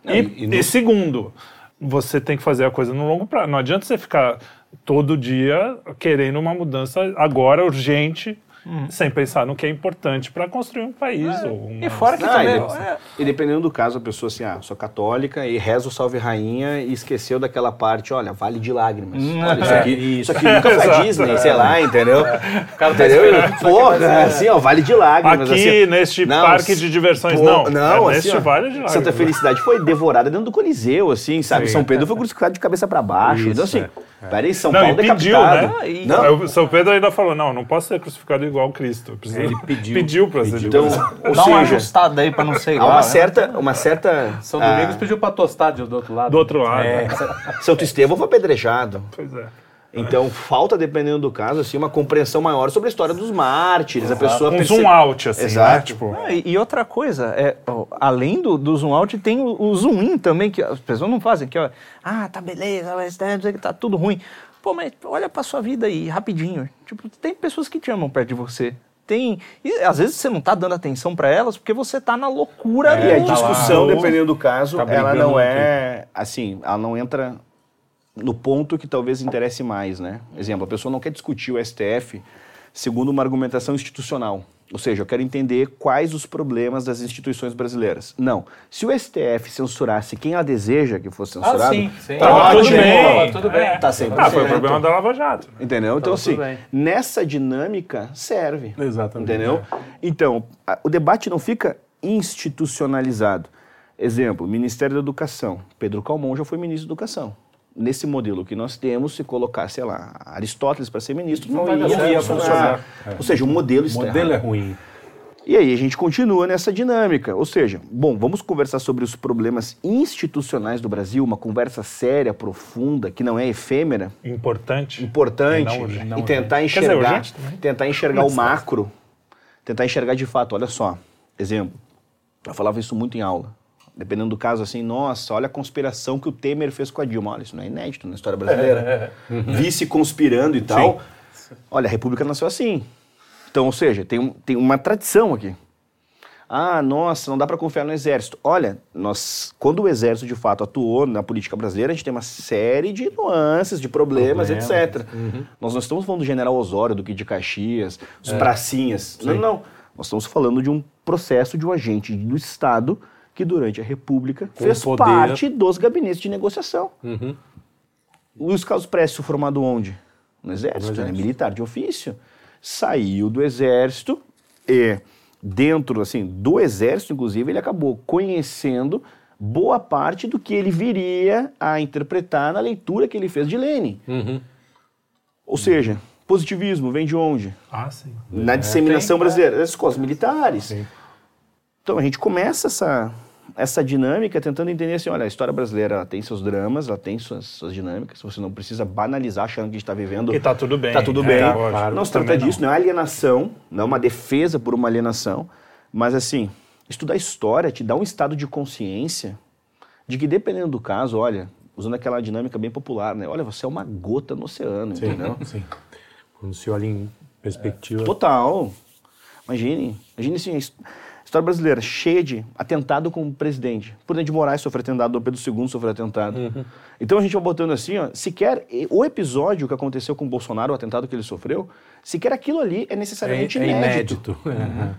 Não, E, e- e e segundo, você tem que fazer a coisa no longo prazo. Não adianta você ficar todo dia querendo uma mudança agora urgente, sem pensar no que é importante para construir um país. ou uma... E fora que Não, também. e, é, e dependendo do caso, a pessoa assim, ah, sou católica e reza o Salve Rainha e esqueceu daquela parte, olha, Vale de Lágrimas. Olha, isso aqui, isso aqui nunca foi a Disney, sei lá, entendeu? o cara tá Entendeu? Porra, ser- assim, ó, Vale de Lágrimas. Aqui, assim, neste não, parque de diversões, pô, não. Não, é assim, neste ó, Vale de Lágrimas. Santa Felicidade foi devorada dentro do Coliseu, assim, sabe? Sim. São Pedro foi crucificado de cabeça pra baixo. então, assim, é, peraí, São Não, Paulo e pediu, decapitado. né? e- Não, O São Pedro ainda falou, não, não posso ser crucificado igual Cristo. Precisa- Ele pediu. Pediu para ser então, ou Dá uma seja, ajustada aí pra não ser há igual. uma né? certa, uma certa... São ah, Domingos pediu pra tostar de- do outro lado. Do outro lado. É. Santo Estevão foi apedrejado. Pois é. Então, falta, dependendo do caso, assim, uma compreensão maior sobre a história dos mártires. A pessoa Um perce- zoom out, assim, né? Exato. Tipo, Ah, e, e outra coisa, é, ó, além do, do zoom out, tem o, o zoom in também, que as pessoas não fazem, que ó, ah, tá beleza, mas tá, tá tudo ruim. Pô, mas olha pra sua vida aí, rapidinho. Tipo, tem pessoas que te amam perto de você. Tem. E às vezes você não tá dando atenção pra elas porque você tá na loucura E a tá lá, discussão, ou- dependendo do caso, tá ela não é, assim, ela não entra no ponto que talvez interesse mais, né? Exemplo, a pessoa não quer discutir o STF segundo uma argumentação institucional. Ou seja, eu quero entender quais os problemas das instituições brasileiras. Não. Se o STF censurasse quem ela deseja que fosse Ah, censurado, sim, sim. tá Tava tudo ótimo. bem. Tava tudo bem. Tá 100%. ah, foi o problema da Lava Jato. né? Entendeu? Então, tudo assim, bem. nessa dinâmica serve. Exatamente. Entendeu? Então, a- o debate não fica institucionalizado. Exemplo, Ministério da Educação. Pedro Calmon já foi ministro da Educação. Nesse modelo que nós temos, se colocar, sei lá, Aristóteles para ser ministro, não, dar ia, certo, ia não funcionar. vai. É. Ou seja, o modelo O está modelo é errado. ruim. E aí a gente continua nessa dinâmica. Ou seja, bom, vamos conversar sobre os problemas institucionais do Brasil, uma conversa séria, profunda, que não é efêmera, Importante. importante E não e tentar dizer, enxergar, também. tentar enxergar o macro, tentar enxergar de fato. Olha só, exemplo, eu falava isso muito em aula. Dependendo do caso, assim, nossa, olha a conspiração que o Temer fez com a Dilma. Olha, isso não é inédito na história brasileira. Vice conspirando e tal. Olha, a República nasceu assim. Então, ou seja, tem, um- tem uma tradição aqui. Ah, nossa, não dá para confiar no exército. Olha, nós, quando o exército de fato atuou na política brasileira, a gente tem uma série de nuances, de problemas, Problemas. etc. Nós não estamos falando do General Osório, do Kid de Caxias, os pracinhas. Não, não. Nós estamos falando de um processo de um agente do Estado que durante a República Com fez poder. parte dos gabinetes de negociação. O Luiz Carlos Prestes foi formado onde? No Exército, No Exército. né? militar de ofício. Saiu do Exército e dentro, assim, do Exército, inclusive, ele acabou conhecendo boa parte do que ele viria a interpretar na leitura que ele fez de Lenin. Ou seja, positivismo vem de onde? Ah, sim. Na disseminação tem, brasileira, das escolas militares. Sim. Então a gente começa essa, essa dinâmica tentando entender assim, olha, a história brasileira tem seus dramas, ela tem suas, suas dinâmicas, você não precisa banalizar achando que a gente está vivendo... E tá tudo bem. Tá tudo É, bem. lógico. claro. não se trata disso, não. é alienação, não é uma defesa por uma alienação, mas assim, estudar história te dá um estado de consciência de que dependendo do caso, olha, usando aquela dinâmica bem popular, né? Olha, você é uma gota no oceano, Sim, entendeu? sim. Quando se olha em perspectiva. Total. Imagine, imagine assim, história brasileira cheia de atentado com o presidente. Prudente de Moraes sofreu atentado, Dom Pedro II sofreu atentado. Então a gente vai botando assim, ó, sequer o episódio que aconteceu com o Bolsonaro, o atentado que ele sofreu, sequer aquilo ali é é, necessariamente é inédito. inédito. Uhum.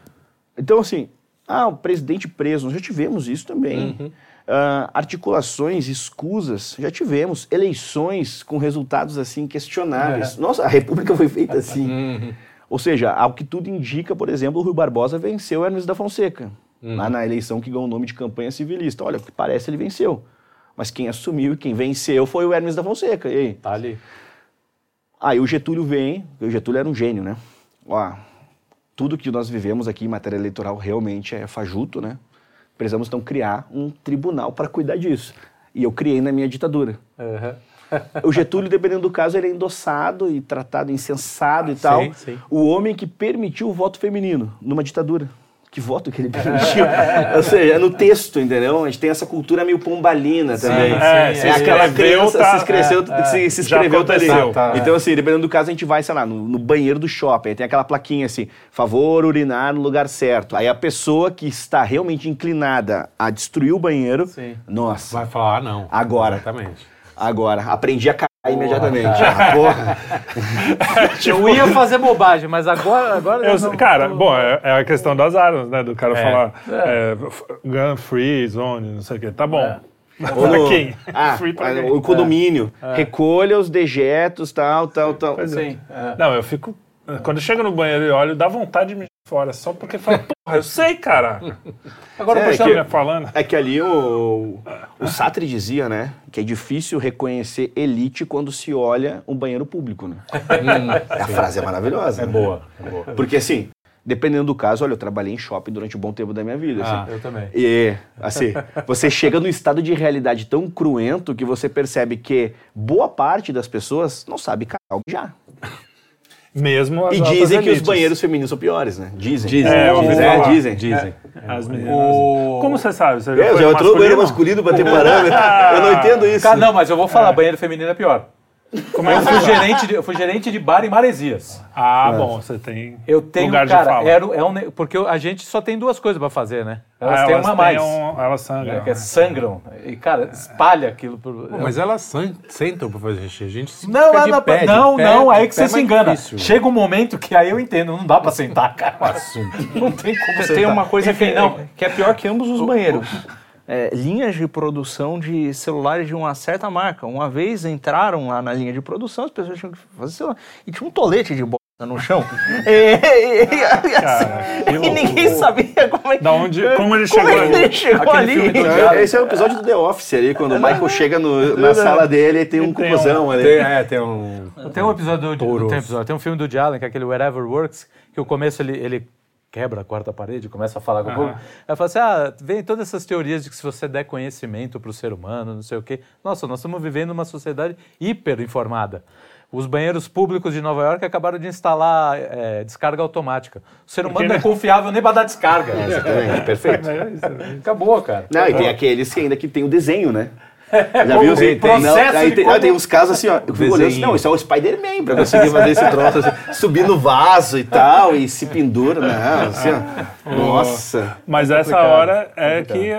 Então, assim, ah, o presidente preso, nós já tivemos isso também. Ah, articulações escusas, já tivemos. Eleições com resultados assim questionáveis. Nossa, a República foi feita assim. Ou seja, ao que tudo indica, por exemplo, o Rui Barbosa venceu o Hermes da Fonseca, lá na eleição que ganhou o nome de campanha civilista. Olha, o que parece ele venceu. Mas quem assumiu e quem venceu foi o Hermes da Fonseca. E aí? Tá ali. Aí o Getúlio vem, o Getúlio era um gênio, né? Ó, tudo que nós vivemos aqui em matéria eleitoral realmente é fajuto, né? Precisamos então criar um tribunal para cuidar disso. E eu criei na minha ditadura. Aham. O Getúlio, dependendo do caso, ele é endossado e tratado, incensado e tal. sim. O homem que permitiu o voto feminino numa ditadura. Que voto que ele permitiu? Ou seja, é no texto, entendeu? A gente tem essa cultura meio pombalina também. é, se é aquela criança tá- se escreveu, se, se Já escreveu tá ali. Tá, é. Então, assim, dependendo do caso, a gente vai, sei lá, no, no banheiro do shopping. Aí tem aquela plaquinha assim, favor urinar no lugar certo. Aí a pessoa que está realmente inclinada a destruir o banheiro, Sim. nossa, Vai falar, ah, não. Agora. Exatamente. Agora, aprendi a cair imediatamente. Ah, porra. Eu ia fazer bobagem, mas agora. agora Eu- não- cara, tô- bom, é, é a questão das armas, né? Do cara É. falar é, f- gun free, zone, não sei o quê. Tá bom. Ou Pra no- quem? Ah, ah, quem? o condomínio. Recolha os dejetos, tal, tal, tal. Sim. é. Não, eu fico. Quando eu chego no banheiro e olho, dá vontade de me fora, só porque fala, porra, eu sei, cara. Agora, É, puxando, que- Tá me falando. É que ali o, o Sartre dizia, né, que é difícil reconhecer elite quando se olha um banheiro público, né? a frase é maravilhosa. É né? boa, é boa. Porque assim, dependendo do caso, olha, eu trabalhei em shopping durante um bom tempo da minha vida, Ah, assim. eu também. E, assim, você chega num estado de realidade tão cruento que você percebe que boa parte das pessoas não sabe cagar já. Mesmo as E dizem que os elites. banheiros femininos são piores, né? Dizem. Dizem. É, eu ouvi É, falar. dizem. Dizem. As meninas. O- Como você sabe? Você É, foi já entrou no banheiro masculino? masculino pra ter parâmetro. Eu não entendo isso. Cara, não, mas eu vou falar, banheiro feminino é pior. Como é Eu fui você gerente de, eu fui gerente de bar em Maresias. Ah, bom, você tem Eu tenho, lugar de cara, fala. era, é um, porque a gente só tem duas coisas pra fazer, né? Elas Ah, têm uma a mais. um- elas sangram. né, que é sangram. E, cara, espalha aquilo. Por... Pô, mas elas sentam pra fazer xixi. A gente se Não, de não, pé, de não, pé, não, de aí que pé você é se engana. difícil. Chega um momento que aí eu entendo, não dá pra sentar, cara. Não tem como sentar. Tem uma coisa que, Enfim, não. que é pior que ambos os banheiros. É, linhas de produção de celulares de uma certa marca. Uma vez entraram lá na linha de produção, as pessoas tinham que fazer celular. E tinha um tolete de bosta no chão. e, e- assim, que e ninguém sabia como é que. Da onde, como ele como chegou é que ali. ele chegou ali. É, Esse é o episódio do The Office ali, quando o Michael chega no- na sala dele e tem um Tem um- ali. Tem, é, tem um... Tem um episódio, do, tem, um episódio, tem um filme do Allen, que é aquele Wherever Works, que o começo ele, ele quebra a quarta parede, começa a falar com o povo. Aí fala assim, ah, vem todas essas teorias de que se você der conhecimento para o ser humano, não sei o quê. Nossa, nós estamos vivendo uma sociedade hiper informada. Os banheiros públicos de Nova York acabaram de instalar é, descarga automática. O ser humano não é confiável nem para dar descarga. Exatamente, perfeito. É né? Acabou, cara. Não, e tem aqueles que ainda que tem o desenho, né? Já viu? Assim, tem. Não, Processo aí tem, como- aí tem uns casos assim, ó. Eu fico olhando assim, não, isso é o Spider-Man pra conseguir fazer esse troço, assim, subir no vaso e tal, e se pendura, não, assim, ó. Nossa. Mas essa hora é que.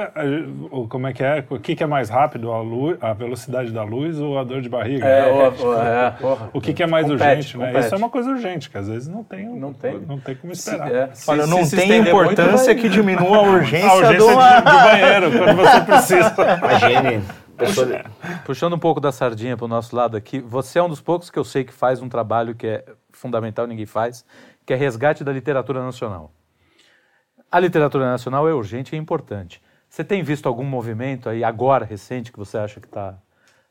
Como é que é? O que, que é mais rápido? A, luz, a velocidade da luz ou a dor de barriga? É, o- o- é, porra. O que, que é mais Compete, urgente, né? compete. Isso é uma coisa urgente, que às vezes não tem, Não tem. não tem como esperar. É, se- Olha, se não se tem muito, importância vai- que diminua a urgência, A urgência do... de, do banheiro, quando você precisa. Imagine. Pessoa... Puxando um pouco da sardinha para o nosso lado aqui, você é um dos poucos que eu sei que faz um trabalho que é fundamental, ninguém faz, que é resgate da literatura nacional. A literatura nacional é urgente e importante. Você tem visto algum movimento aí agora recente que você acha que tá,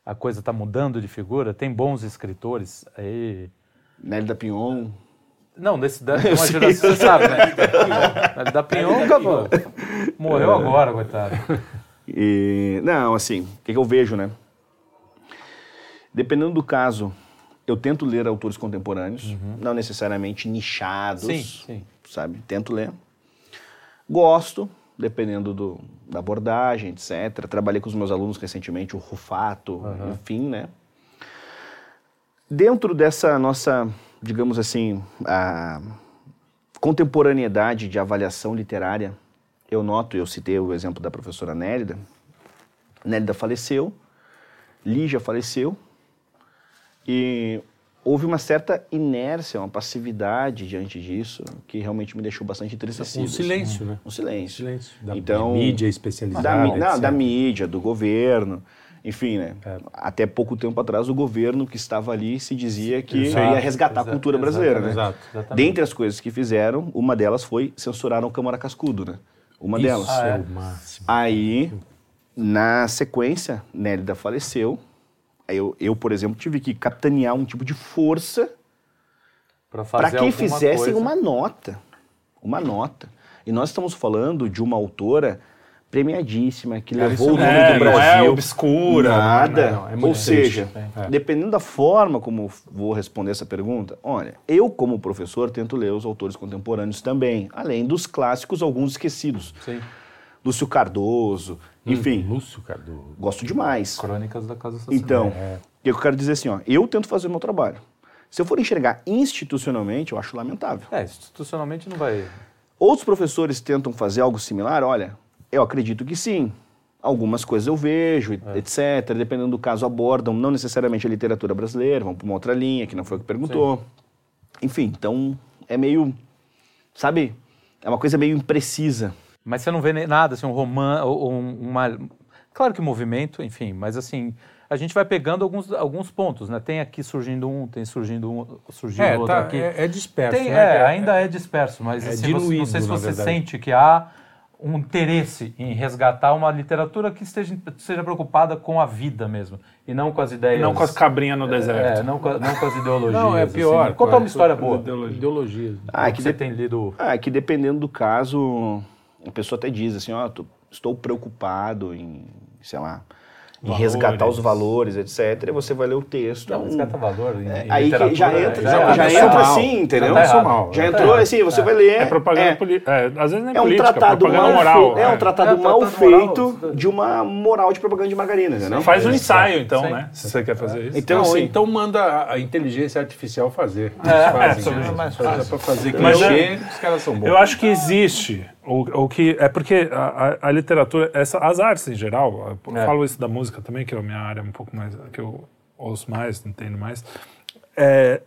a coisa está mudando de figura? Tem bons escritores aí? Nélida Pinhon. Não, desse da uma geração, você sabe, né? Mas da Pinhon acabou. Morreu agora, coitado. E, não, assim, o que, que eu vejo, né? Dependendo do caso, eu tento ler autores contemporâneos, não necessariamente nichados, Sim, sim. sabe? Tento ler. Gosto, dependendo do, da abordagem, etc. Trabalhei com os meus alunos recentemente, o Rufato, enfim, né? Dentro dessa nossa, digamos assim, a contemporaneidade de avaliação literária, eu noto, eu citei o exemplo da professora Nélida. Nélida faleceu, Lígia faleceu, e houve uma certa inércia, uma passividade diante disso, que realmente me deixou bastante entristecido. Um silêncio, né? Um silêncio. Silêncio. Da Então, mídia da, especializada, mi- não, etc. da mídia, do governo. Enfim, né? É. Até pouco tempo atrás, o governo que estava ali se dizia que Exato, ia resgatar a exa- cultura brasileira, né? Exato. Exatamente. Dentre as coisas que fizeram, uma delas foi censurar o Câmara Cascudo, né? Uma delas. Isso é o máximo. Aí, na sequência, Nélida faleceu. Aí eu, eu, por exemplo, tive que capitanear um tipo de força Para que fizessem coisa. uma nota. Uma nota. E nós estamos falando de uma autora premiadíssima, que levou o nome É, do não Brasil. é obscura. Nada. não, é Ou seja. É. dependendo da forma como vou responder essa pergunta, olha, eu como professor tento ler os autores contemporâneos também, além dos clássicos, alguns esquecidos. Sim. Lúcio Cardoso, enfim, Lúcio Cardoso. gosto demais. Crônicas da Casa Assassina. Então, É. o que eu quero dizer assim, ó, eu tento fazer o meu trabalho. Se eu for enxergar institucionalmente, eu acho lamentável. É, institucionalmente não vai. Outros professores tentam fazer algo similar? Olha, eu acredito que sim. Algumas coisas eu vejo, É. etc. Dependendo do caso, abordam não necessariamente a literatura brasileira, vão para uma outra linha, que não foi o que perguntou. Enfim, então é meio. Sabe? É uma coisa meio imprecisa. Mas você não vê nem nada, assim, um romance, ou um- uma... Claro que movimento, enfim, mas assim, a gente vai pegando alguns, alguns pontos, né? Tem aqui surgindo um, tem surgindo um, surgindo É, outro tá, aqui. é, é disperso, Tem- né? é, ainda é disperso, mas é assim, você- não sei se você verdade. sente que há um interesse em resgatar uma literatura que esteja, seja preocupada com a vida mesmo, e não com as ideias... Não com as cabrinhas no deserto. É, não com, a- não com as ideologias. Não, é assim. pior. Contar uma história boa. Ideologia. Ideologia. Ah, que que você de- tem lido... Ah, é que dependendo do caso, a pessoa até diz assim, ó, tô- estou preocupado em, sei lá, Valores. resgatar os valores, etc. E você vai ler o texto. Não, um- resgata valor em, É, em aí que já né? entra, já já, começou já entra mal. assim, entendeu? Já tá mal. Já tá entrou assim, você vai ler. É propaganda é, política. É, às vezes nem é um política, tratado propaganda mal moral. é um tratado É, mal tratado moral, feito de uma moral de propaganda de margarina, entendeu? Faz um ensaio, então, Sim. né? Se você quer fazer isso. Então, Não, assim, então manda a- inteligência artificial fazer. Eles é, fazem, sobre né? isso. mais Dá pra fazer Mas clichê, os caras são bons. Eu acho que existe. O, o que é porque a, a- a literatura, essa, as artes em geral, eu É. falo isso da música também, que é a minha área um pouco mais que eu ouço mais, entendo mais. É,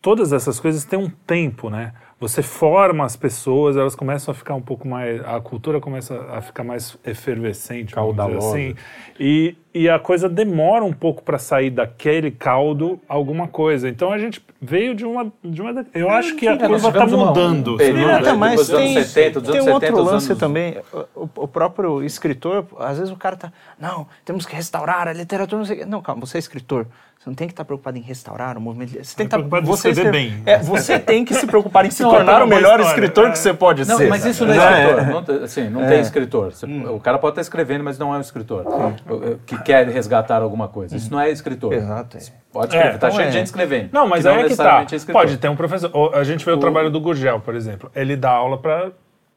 todas essas coisas têm um tempo, né? Você forma as pessoas, elas começam a ficar um pouco mais, a cultura começa a ficar mais efervescente, dizer Caudalosa. assim, e, e a coisa demora um pouco para sair daquele caldo alguma coisa. Então a gente veio de uma, de uma eu acho que a É, curva está mudando. um período, né, mais dos anos tem, 70, dos tem anos um outro 70, os lance anos- também. O, o próprio escritor, às vezes o cara tá, não, temos que restaurar a literatura, não sei o. Não, calma, você é escritor. Você não tem que estar preocupado em restaurar o movimento. Você tem que estar preocupado em você escrever escreve- bem. É, você tem que se preocupar em se Não, tornar é o uma melhor história, escritor é. que você pode Não, ser. mas isso não é É. escritor. Não, tem- assim, não tem escritor. Você- O cara pode estar escrevendo, mas não é um escritor. O- Que quer resgatar alguma coisa. Isso não é escritor. Exato. é. Pode É, escrever. tá então cheio é. de gente escrevendo. Não, mas que aí é que tá. necessariamente é escritor. Pode ter um professor. A gente vê o, trabalho do Gurgel, por exemplo. Ele dá aula para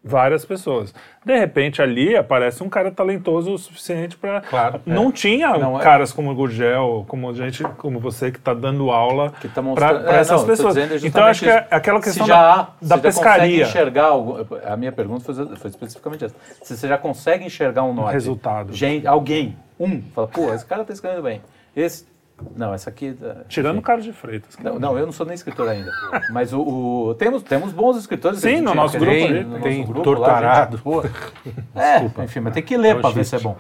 várias pessoas. De repente ali aparece um cara talentoso o suficiente para. Claro, Não tinha Não, é- caras como o Gurgel, como gente, como você que está dando aula que tá para mostrando, é, essas não, pessoas. Então acho que é aquela Se questão já da, da você já consegue pescaria. enxergar algo- a minha pergunta foi, foi especificamente essa. Se você já consegue enxergar um norte, resultado. gente, alguém, um, fala, pô, esse cara tá escrevendo bem. Esse, não, essa aqui, tá- Tirando o. Carlos de Freitas. Não, não, eu não sou nem escritor ainda. Mas o, o- temos, temos bons escritores. Sim, no nosso grupo ali, no tem nosso grupo Torturado. lá. É, enfim, mas tem que ler para ver se é bom.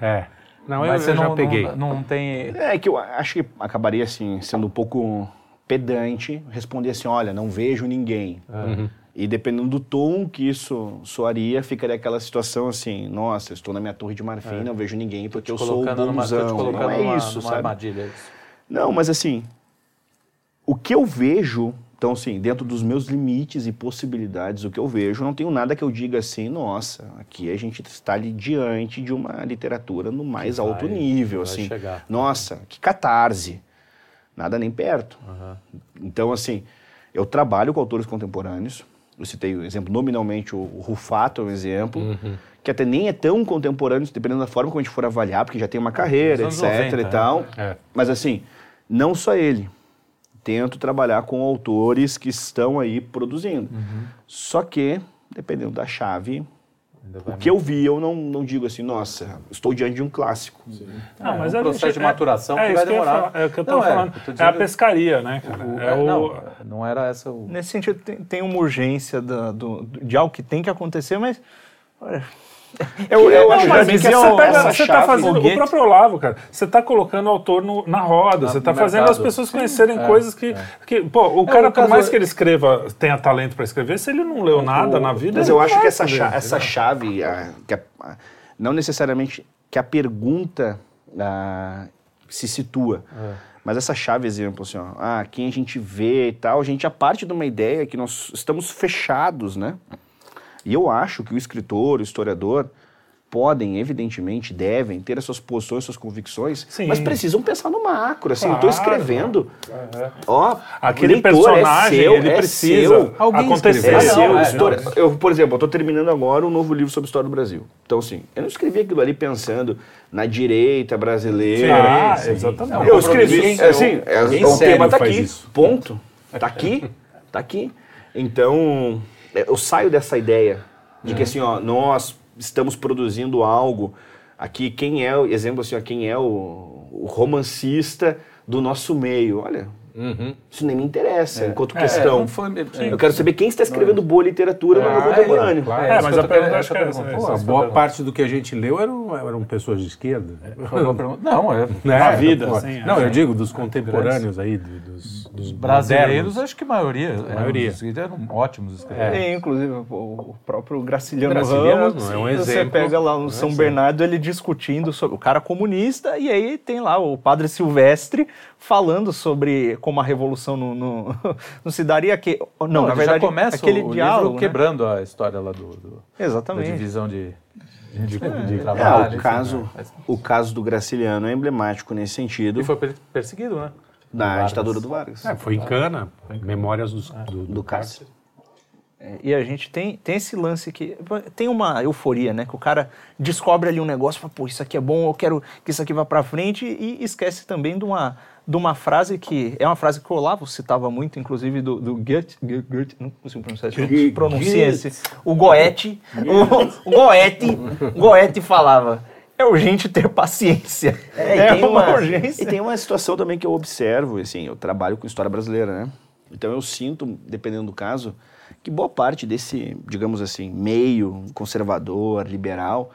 É. Não, eu, mas você eu já não, peguei. Não, não tem... É que eu acho que acabaria assim, sendo um pouco pedante, responder assim, olha, não vejo ninguém. E dependendo do tom que isso soaria, ficaria aquela situação assim, nossa, eu estou na minha torre de marfim, não vejo ninguém porque eu sou o numa, bonzão. colocando Não é numa, isso, numa sabe? armadilha. é isso. Não, mas assim, o que eu vejo, então assim, dentro dos meus limites e possibilidades, o que eu vejo, não tenho nada que eu diga assim, nossa, aqui a gente está ali diante de uma literatura no mais vai- alto nível, vai assim. chegar. Nossa, que catarse. Nada nem perto. Então, assim, eu trabalho com autores contemporâneos. Eu citei o exemplo, nominalmente, o o Rufato é um exemplo, que até nem é tão contemporâneo, dependendo da forma como a gente for avaliar, porque já tem uma carreira, etc anos 90, e tal. É. Mas, assim, não só ele. Tento trabalhar com autores que estão aí produzindo. Só que, dependendo da chave, o que eu vi, eu não, não digo assim, nossa, estou diante de um clássico. Não, É, mas um a processo gente- de maturação é, que é vai demorar. falar, É o que eu Não, é, falando. eu tô É a dizendo- pescaria, né, cara? O- é o... Não, não era essa o... Nesse sentido, tem, tem uma urgência da- do- do- de algo que tem que acontecer, mas olha, Eu, eu Não, acho mas que você, essa, pega- essa você tá chave- fazendo o próprio Olavo, cara. Você tá colocando o autor no- na roda, Na- você tá no fazendo mercado. as pessoas Sim, conhecerem é, coisas que, que. Pô, o É, cara, o por mais que ele escreva, tenha talento para escrever, se ele não leu nada na vida. Mas ele eu acho não que essa, saber, cha- entendeu? essa chave, a- que a- a- não necessariamente que a pergunta se situa, mas essa chave, exemplo, assim, ó, ah, quem a gente vê e tal, a gente já parte de uma ideia que nós estamos fechados, né? E eu acho que o escritor, o historiador, podem, evidentemente, devem ter as suas posições, suas convicções, Sim. mas precisam pensar no macro, assim, eu estou Claro, escrevendo, ó, Aquele o leitor personagem, é seu, ele é precisa seu. Alguém acontecer. É seu, não, é, história- eu, por exemplo, eu estou terminando agora um novo livro sobre a história do Brasil. Então, assim, eu não escrevi aquilo ali pensando na direita brasileira. Ah, sim. exatamente. eu escrevi, compromisso assim, é, o tema tá faz aqui, isso. ponto. Tá aqui, tá aqui. Então, é, eu saio dessa ideia de que, assim, ó, nós estamos produzindo algo aqui, quem é, o exemplo assim, ó, quem é o, o romancista do nosso meio? Olha, isso nem me interessa enquanto questão. não foi- é, Eu quero saber quem está escrevendo boa literatura no Ah, mundo contemporâneo. claro. É, mas isso que a pergunta acho que é essa a boa parte do que a gente leu eram, eram pessoas de esquerda. Não, é. Né? Na vida, Pô, sim, Não, é. eu digo dos contemporâneos aí, do- dos, dos Brasileiros, modernos. acho que a maioria. eram- maioria. Eram ótimos escritores. É, inclusive o o próprio Graciliano, Graciliano Ramos, é um você exemplo, pega lá é no São exemplo. Bernardo ele discutindo sobre o cara comunista e aí tem lá o padre Silvestre falando sobre como a revolução não, não, não se daria que não, Não, na verdade já começa aquele o diálogo livro né? quebrando a história lá do, do- da exatamente divisão de, de, de É, trabalho. o, enfim, caso, né? Mas- o caso do Graciliano é emblemático nesse sentido E foi per- perseguido, né? Da Vargas. ditadura do Vargas. É, foi em Cana, Memórias dos- do, do, do Cássio. É, e a gente tem, tem esse lance que tem uma euforia, né? Que o cara descobre ali um negócio, fala, pô, isso aqui é bom, eu quero que isso aqui vá pra frente e esquece também de uma, de uma frase que é uma frase que o Olavo citava muito, inclusive do, do Goethe, Go- Goethe, não consigo pronunciar isso, pronuncia esse, o Goethe, o, o Goethe, Goethe falava, é urgente ter paciência, É, e é uma, uma, urgência. E tem uma situação também que eu observo, assim, eu trabalho com história brasileira, né? Então eu sinto, dependendo do caso, que boa parte desse, digamos assim, meio conservador, liberal,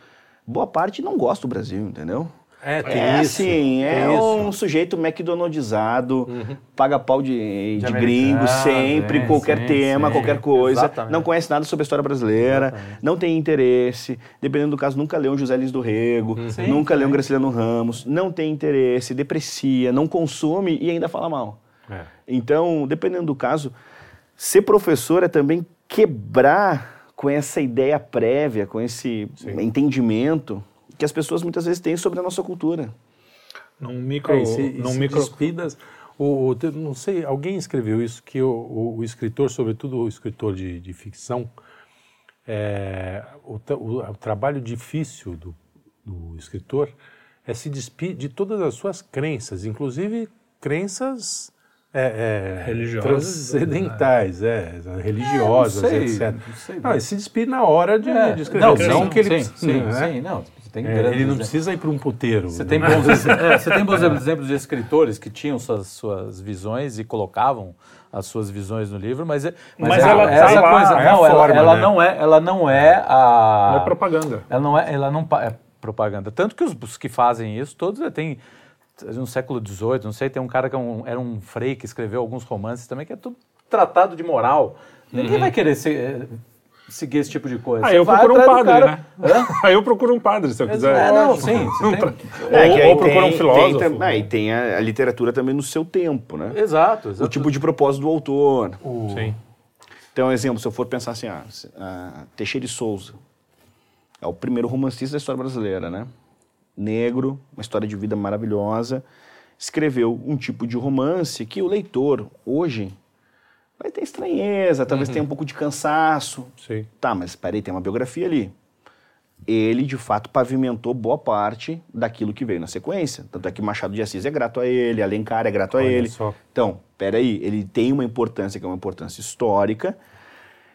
boa parte não gosta do Brasil, entendeu? É, tem É isso. assim, é isso. um sujeito McDonaldizado, paga pau de, de, De gringo americano, sempre, sim, qualquer sim, tema, sim. qualquer coisa. Exatamente. Não conhece nada sobre a história brasileira, não tem interesse. Dependendo do caso, nunca leu um José Lins do Rego, Sim, nunca leu um sim. Graciliano Ramos, não tem interesse, deprecia, não consome e ainda fala mal. É. Então, dependendo do caso, ser professor é também quebrar com essa ideia prévia, com esse entendimento que as pessoas muitas vezes têm sobre a nossa cultura. Num micro. É, e se, e num micro despidas, o, não sei, alguém escreveu isso, que o, o- o escritor, sobretudo o escritor de, de ficção, é, o, o- o trabalho difícil do, do escritor é se despir de todas as suas crenças, inclusive crenças é, é, Religiosas. transcendentais, é, religiosas, não sei, etc. não sei. Não, ele se despir na hora de, É, de escrever. não, não sim, que ele sim, sim, né? sim, não. Tem É, grandes ele não exemplos. precisa ir para um puteiro. Você né? tem bons, é, você tem bons exemplos de escritores que tinham suas, suas visões e colocavam as suas visões no livro, mas, é- Mas é- ela tá essa lá, coisa, é não, ela, forma, ela né? não é, ela não é a Não é propaganda. ela não é, ela não é propaganda. Tanto que os, os que fazem isso, todos eh, têm no século XVIII, não sei, tem um cara que é um- era um frei que escreveu alguns romances também, que é tudo tratado de moral. Ninguém vai querer ser, eh, seguir esse tipo de coisa. Aí eu vai procuro um padre, cara- né? Aí eu procuro um padre, se eu quiser. É, não, sim. Tem... É, Ou- ou procura um filósofo. Tem, tam- é, e tem a, a literatura também no seu tempo, né? Exato, exato. O tipo de propósito do autor. Sim. Então, exemplo, se eu for pensar assim, ah, ah, Teixeira de Souza é o primeiro romancista da história brasileira, né? Negro, uma história de vida maravilhosa, escreveu um tipo de romance que o leitor, hoje, vai ter estranheza, talvez tenha um pouco de cansaço. Sim. Tá, mas peraí, tem uma biografia ali. Ele, de fato, pavimentou boa parte daquilo que veio na sequência. Tanto é que Machado de Assis é grato a ele, Alencar é grato a Olha ele. só. Então, peraí, ele tem uma importância que é uma importância histórica.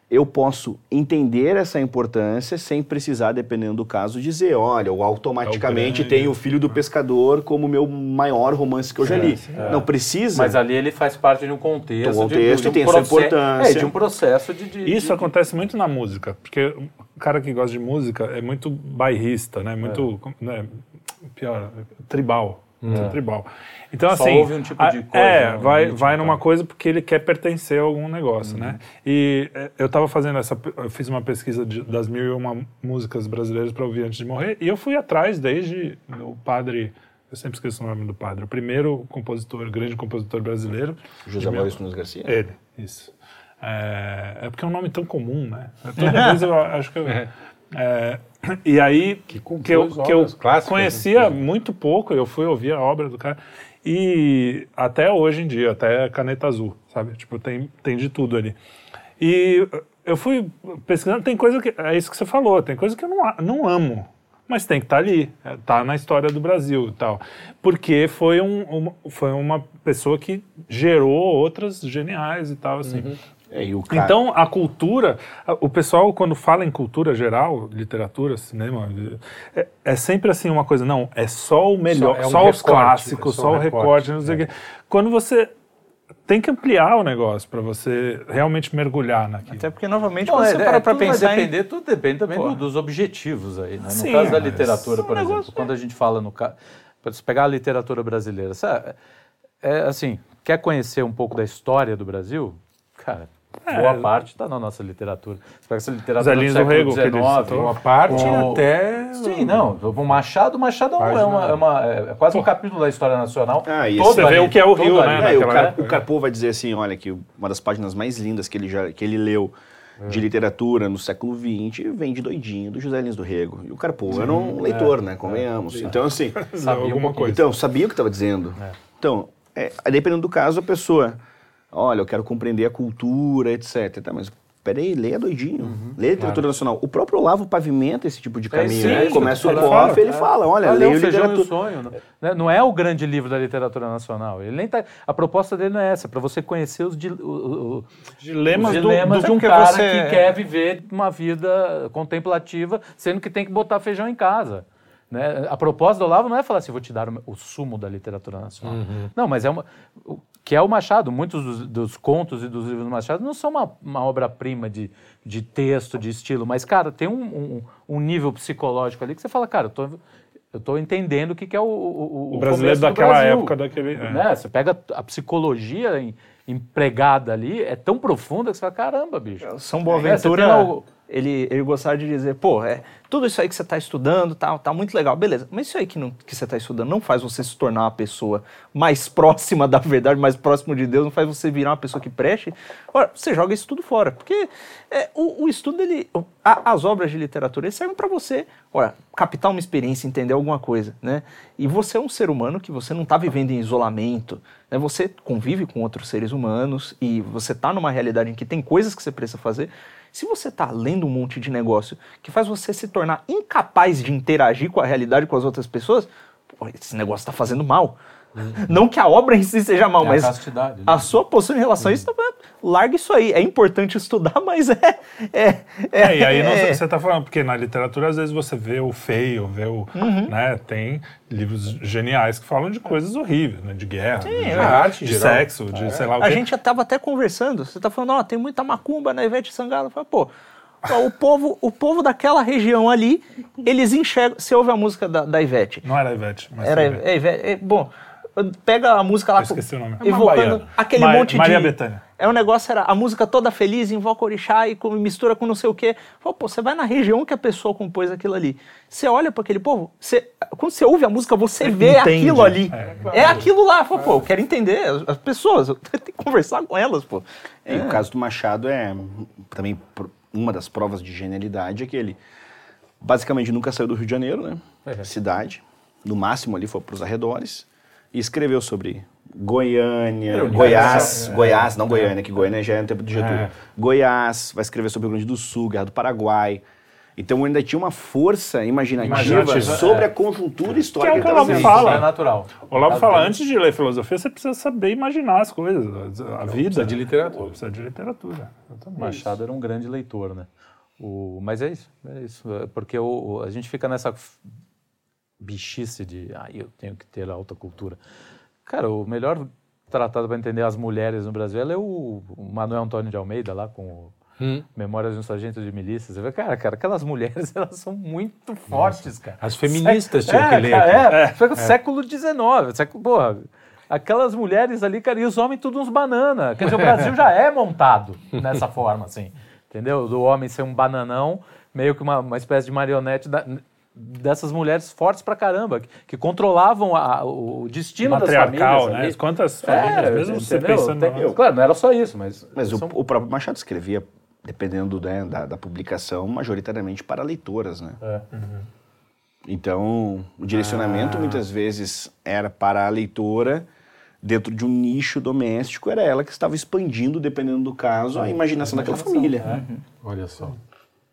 Eu posso entender essa importância sem precisar, dependendo do caso, dizer, olha, eu automaticamente É o tenho o Filho do Pescador como meu maior romance que eu já li. Não precisa. Mas ali ele faz parte de um contexto. De um de- contexto de, e tem a um sua proce- importância. É, de um processo de. de- Isso de- acontece muito na música, porque cara que gosta de música é muito bairrista, né? Muito, né? pior, tribal. muito Tribal. Então, Só assim. ouve um tipo de coisa, É, né, vai, ritmo, vai numa coisa porque ele quer pertencer a algum negócio, né? E é, eu tava fazendo essa. Eu fiz uma pesquisa de- das mil e uma músicas brasileiras para ouvir antes de morrer, e eu fui atrás desde o padre. Eu sempre esqueço o nome do padre. O primeiro compositor, grande compositor brasileiro. José Maurício Nunes Garcia? ele, isso. É, é porque é um nome tão comum, né? Toda vez eu acho que eu. é, e aí, que, compôs eu, que eu clássicas, conhecia né? muito pouco, eu fui ouvir a obra do cara. E até hoje em dia, até Caneta Azul, sabe? Tipo, tem, tem de tudo ali. E eu fui pesquisando, tem coisa que. É isso que você falou, tem coisa que eu não, não amo. Mas tem que estar ali, é, tá na história do Brasil e tal. Porque foi, um, uma, foi uma pessoa que gerou outras geniais e tal, assim. O cara, Então, a cultura, o pessoal, quando fala em cultura geral, literatura, cinema, é, é sempre assim uma coisa, não, é só o melhor, Só- é um só, os recorte, clássicos, é só, o recorte, não sei o quê. Quando você tem que ampliar o negócio para você realmente mergulhar naquilo. Até porque, novamente, Não, quando é, você é, para pra tudo vai pensar em... depender, tudo depende também do- dos objetivos aí. Né? No Sim, caso da literatura, é por exemplo, negócio- quando a gente fala no caso, se pegar a literatura brasileira, sabe, é assim, quer conhecer um pouco da história do Brasil, cara, boa parte está na nossa literatura. Você pega essa literatura Zé do Lins do século Rego, que ele XIX, citou. Uma parte O- até. Sim, não. O Machado, o Machado é, é uma, é, uma- é quase um capítulo da história nacional. Ah, Todo você vê o que é o Rio, ali. né, É, o, Car época. o Carpo vai dizer assim, olha, que uma das páginas mais lindas que ele, já, que ele leu É. de literatura no século XX vem de Doidinho, do José Lins do Rego. E o Carpo era um leitor, né? Convenhamos. Então, assim... Sabia um alguma coisa. Então, sabia o que estava dizendo. Então, é, dependendo do caso, a pessoa, olha, eu quero compreender a cultura, etc. Tá, mas peraí, leia doidinho. Leia literatura nacional. O próprio Olavo pavimenta esse tipo de caminho. sim, né? Começa o falando. ele fala, olha, Olha, leia o feijão e o literatura. sonho. Né? Não é o grande livro da literatura nacional. Ele nem tá, a proposta dele não é essa, é para você conhecer os, di- o- Dilemas, os do- dilemas do, de um que cara você- que quer viver uma vida contemplativa, sendo que tem que botar feijão em casa. Né? A proposta do Olavo não é falar assim, vou te dar o, o sumo da literatura nacional. Não, mas é uma. Que é o Machado. Muitos dos, dos contos e dos livros do Machado não são uma, uma obra-prima de, de texto, de estilo, mas, cara, tem um, um, um nível psicológico ali que você fala, cara, eu tô, eu tô entendendo o que, que é o, o, O brasileiro daquela Brasil. época, daquele. é. Né? Você pega a psicologia em- empregada ali, é tão profunda que você fala, caramba, bicho. São É, Boaventura, o- ele, ele de dizer, pô, é, tudo isso aí que você está estudando, tá, tá muito legal, beleza, mas isso aí que, não, que você está estudando não faz você se tornar uma pessoa mais próxima da verdade, mais próximo de Deus, não faz você virar uma pessoa que preste. Ora, você joga isso tudo fora, porque é, o, o estudo, ele, a- as obras de literatura, eles servem para você, ora, captar uma experiência, entender alguma coisa, né? E você é um ser humano que você não está vivendo em isolamento, né? Você convive com outros seres humanos e você está numa realidade em que tem coisas que você precisa fazer. Se você está lendo um monte de negócio que faz você se tornar incapaz de interagir com a realidade com as outras pessoas, esse negócio está fazendo mal. Não que a obra em si seja mal, É a mas castidade, né? a sua postura em relação a isso, tá, larga isso aí. É importante estudar, mas é. É, É, e aí não- é- você está falando, porque na literatura às vezes você vê o feio, vê o. Uhum. Né, tem livros geniais que falam de coisas horríveis, né, de guerra, de, é. A arte de geral. sexo, de sei lá o A quê. gente já tava até conversando. Você tá falando, ó, tem muita macumba na Ivete Sangalo. Eu falei, pô, o povo, o povo daquela região ali, eles enxergam. Você ouve a música da, da Ivete? Não era Ivete, mas. Era, é, Ivete, é, bom, pega a música lá. Eu esqueci o nome. É uma Evocando baiana. aquele Ma- monte Maria de. Bethânia. É um negócio, era a música toda feliz, invoca orixá e com- mistura com não sei o quê. Fala, pô, você vai na região que a pessoa compôs aquilo ali. Você olha para aquele povo, você, quando você ouve a música, você vê entende. aquilo ali. É. É, aquilo lá. Fala, pô, eu quero entender as, as pessoas, eu tenho que conversar com elas, pô. É, e o caso do Machado é também uma das provas de genialidade é que ele basicamente nunca saiu do Rio de Janeiro, né? Cidade. No máximo ali foi para os arredores. E escreveu sobre Goiânia, Goiás, Goiás, não Goiânia, que Goiânia já é no tempo de Getúlio. É. Goiás, vai escrever sobre o Rio Grande do Sul, Guerra do Paraguai. Então ainda tinha uma força imaginativa, Imaginativa, sobre é. a conjuntura Que histórica é o que que me vivendo. fala. É natural. O Olavo Tá fala, antes de ler filosofia, você precisa saber imaginar as coisas, a a vida. Precisa de literatura. Precisa de literatura. Machado era um grande leitor, né? O, mas é isso, é isso. é Porque o, o- a gente fica nessa bichice de, ah, eu tenho que ter alta cultura. Cara, o melhor tratado para entender as mulheres no Brasil é o, Manuel Antônio de Almeida lá com o, Memórias de um Sargento de Milícia. Você vê, cara, cara, aquelas mulheres, elas são muito fortes, cara. As feministas Sé- tinham que é, ler. cara, aquilo. É, século XIX, século, porra, aquelas mulheres ali, cara, e os homens tudo uns banana. Quer dizer, o Brasil já é montado nessa forma, assim, entendeu? Do homem ser um bananão, meio que uma, uma espécie de marionete da- dessas mulheres fortes pra caramba, que, que controlavam a- o destino das famílias. né? ali. Quantas famílias, É, mesmo você pensando... Tem- na- Claro, não era só isso, mas... Mas o, são- o próprio Machado escrevia, dependendo né, da, da publicação, majoritariamente para leitoras, né? É. Então, o direcionamento Ah. muitas vezes era para a leitora, dentro de um nicho doméstico, era ela que estava expandindo, dependendo do caso, a imaginação daquela família. Olha só.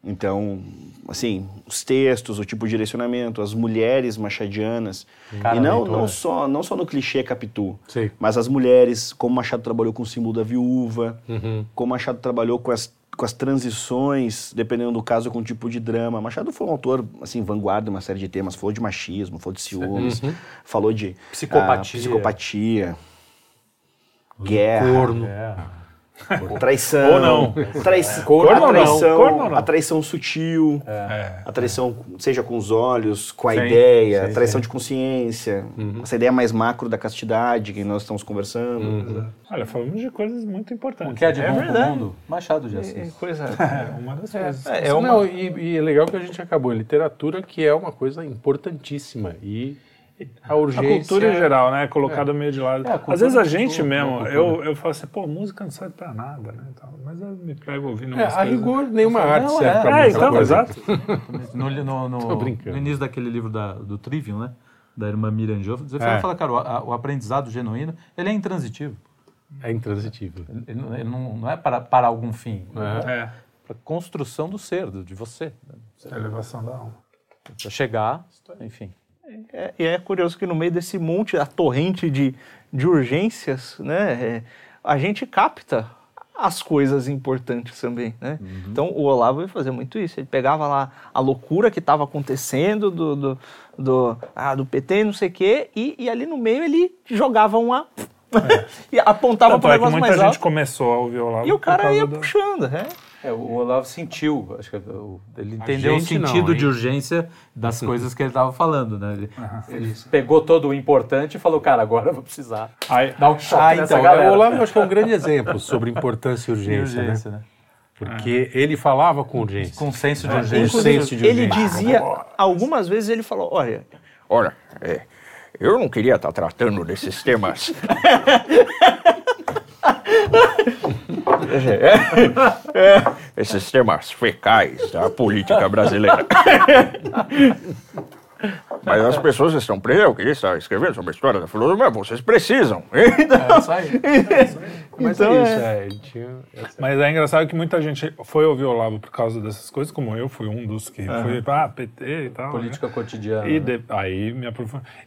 Então, assim, os textos, o tipo de direcionamento, as mulheres machadianas. Cara, e não, não, só, não só no clichê Capitu, Sim. mas as mulheres, como Machado trabalhou com o símbolo da viúva, Uhum. como Machado trabalhou com as, com as transições, dependendo do caso, com o tipo de drama. Machado foi um autor, assim, vanguarda em uma série de temas. Falou de machismo, falou de ciúmes, falou de Psicopatia. ah, psicopatia guerra, Corno. traição, Ou não. trai- Corno a ou não? traição, ou não? a traição sutil, É. a traição seja com os olhos, com a Sim, ideia, sim, a traição de consciência, essa ideia mais macro da castidade que nós estamos conversando. Olha, falamos de coisas muito importantes. O que é de é bom pro verdade. mundo? Machado de Assis. Coisa. É uma das coisas. É, é uma, Não, e, e é legal que a gente acabou em literatura, que é uma coisa importantíssima. E a A urgência... cultura em geral, né? Colocada meio de lado. É, a Às vezes a gente mesmo, a cultura. eu, eu falo assim, pô, música não serve pra nada, né? Mas eu me pego ouvindo É, a coisas. rigor, nenhuma arte Não, serve é. pra É, então, coisa. exato. No, no- no- no início daquele livro da- do Trivium, né? Da irmã Miriam Joff, você É. fala, cara, o, a- o aprendizado genuíno, ele é intransitivo. É intransitivo. Ele, ele não- ele não, não é para, para algum fim. É. É, para construção do ser, do- de você. né? a elevação da alma. Para chegar, enfim. É, e é curioso que no meio desse monte, a torrente de, de urgências, né, é, a gente capta as coisas importantes também, né? Então o Olavo ia fazer muito isso. Ele pegava lá a loucura que estava acontecendo do, do, do, ah, do PT, não sei o quê, e, e ali no meio ele jogava uma... e apontava para o é que negócio muita mais gente alto. começou a ouvir o Olavo E o cara ia do- puxando, né? É, o Olavo sentiu, acho que ele entendeu o não, sentido hein? de urgência das coisas que ele estava falando, né? Ele, ele pegou todo o importante e falou, cara, agora eu vou precisar Aí, dar um choque Ah, nessa então, galera. o Olavo eu acho que é um grande exemplo sobre importância e urgência, urgência, né? né? Porque ele falava com urgência. Com senso de É, urgência. com senso de Ele urgência. dizia, algumas vezes ele falou, olha, Olha, é, eu não queria estar tratando desses temas. É, esses temas fecais da política brasileira. Mas as pessoas estão presas. Eu queria estar escrevendo sobre a história da filosofia, mas vocês precisam. É isso aí. Mas Então, é isso, é. Ele tinha essa- Mas é engraçado que muita gente foi ouvir o Olavo por causa dessas coisas, como eu fui um dos que foi, ah, PT e tal. Política né? cotidiana. E né? de- aí me.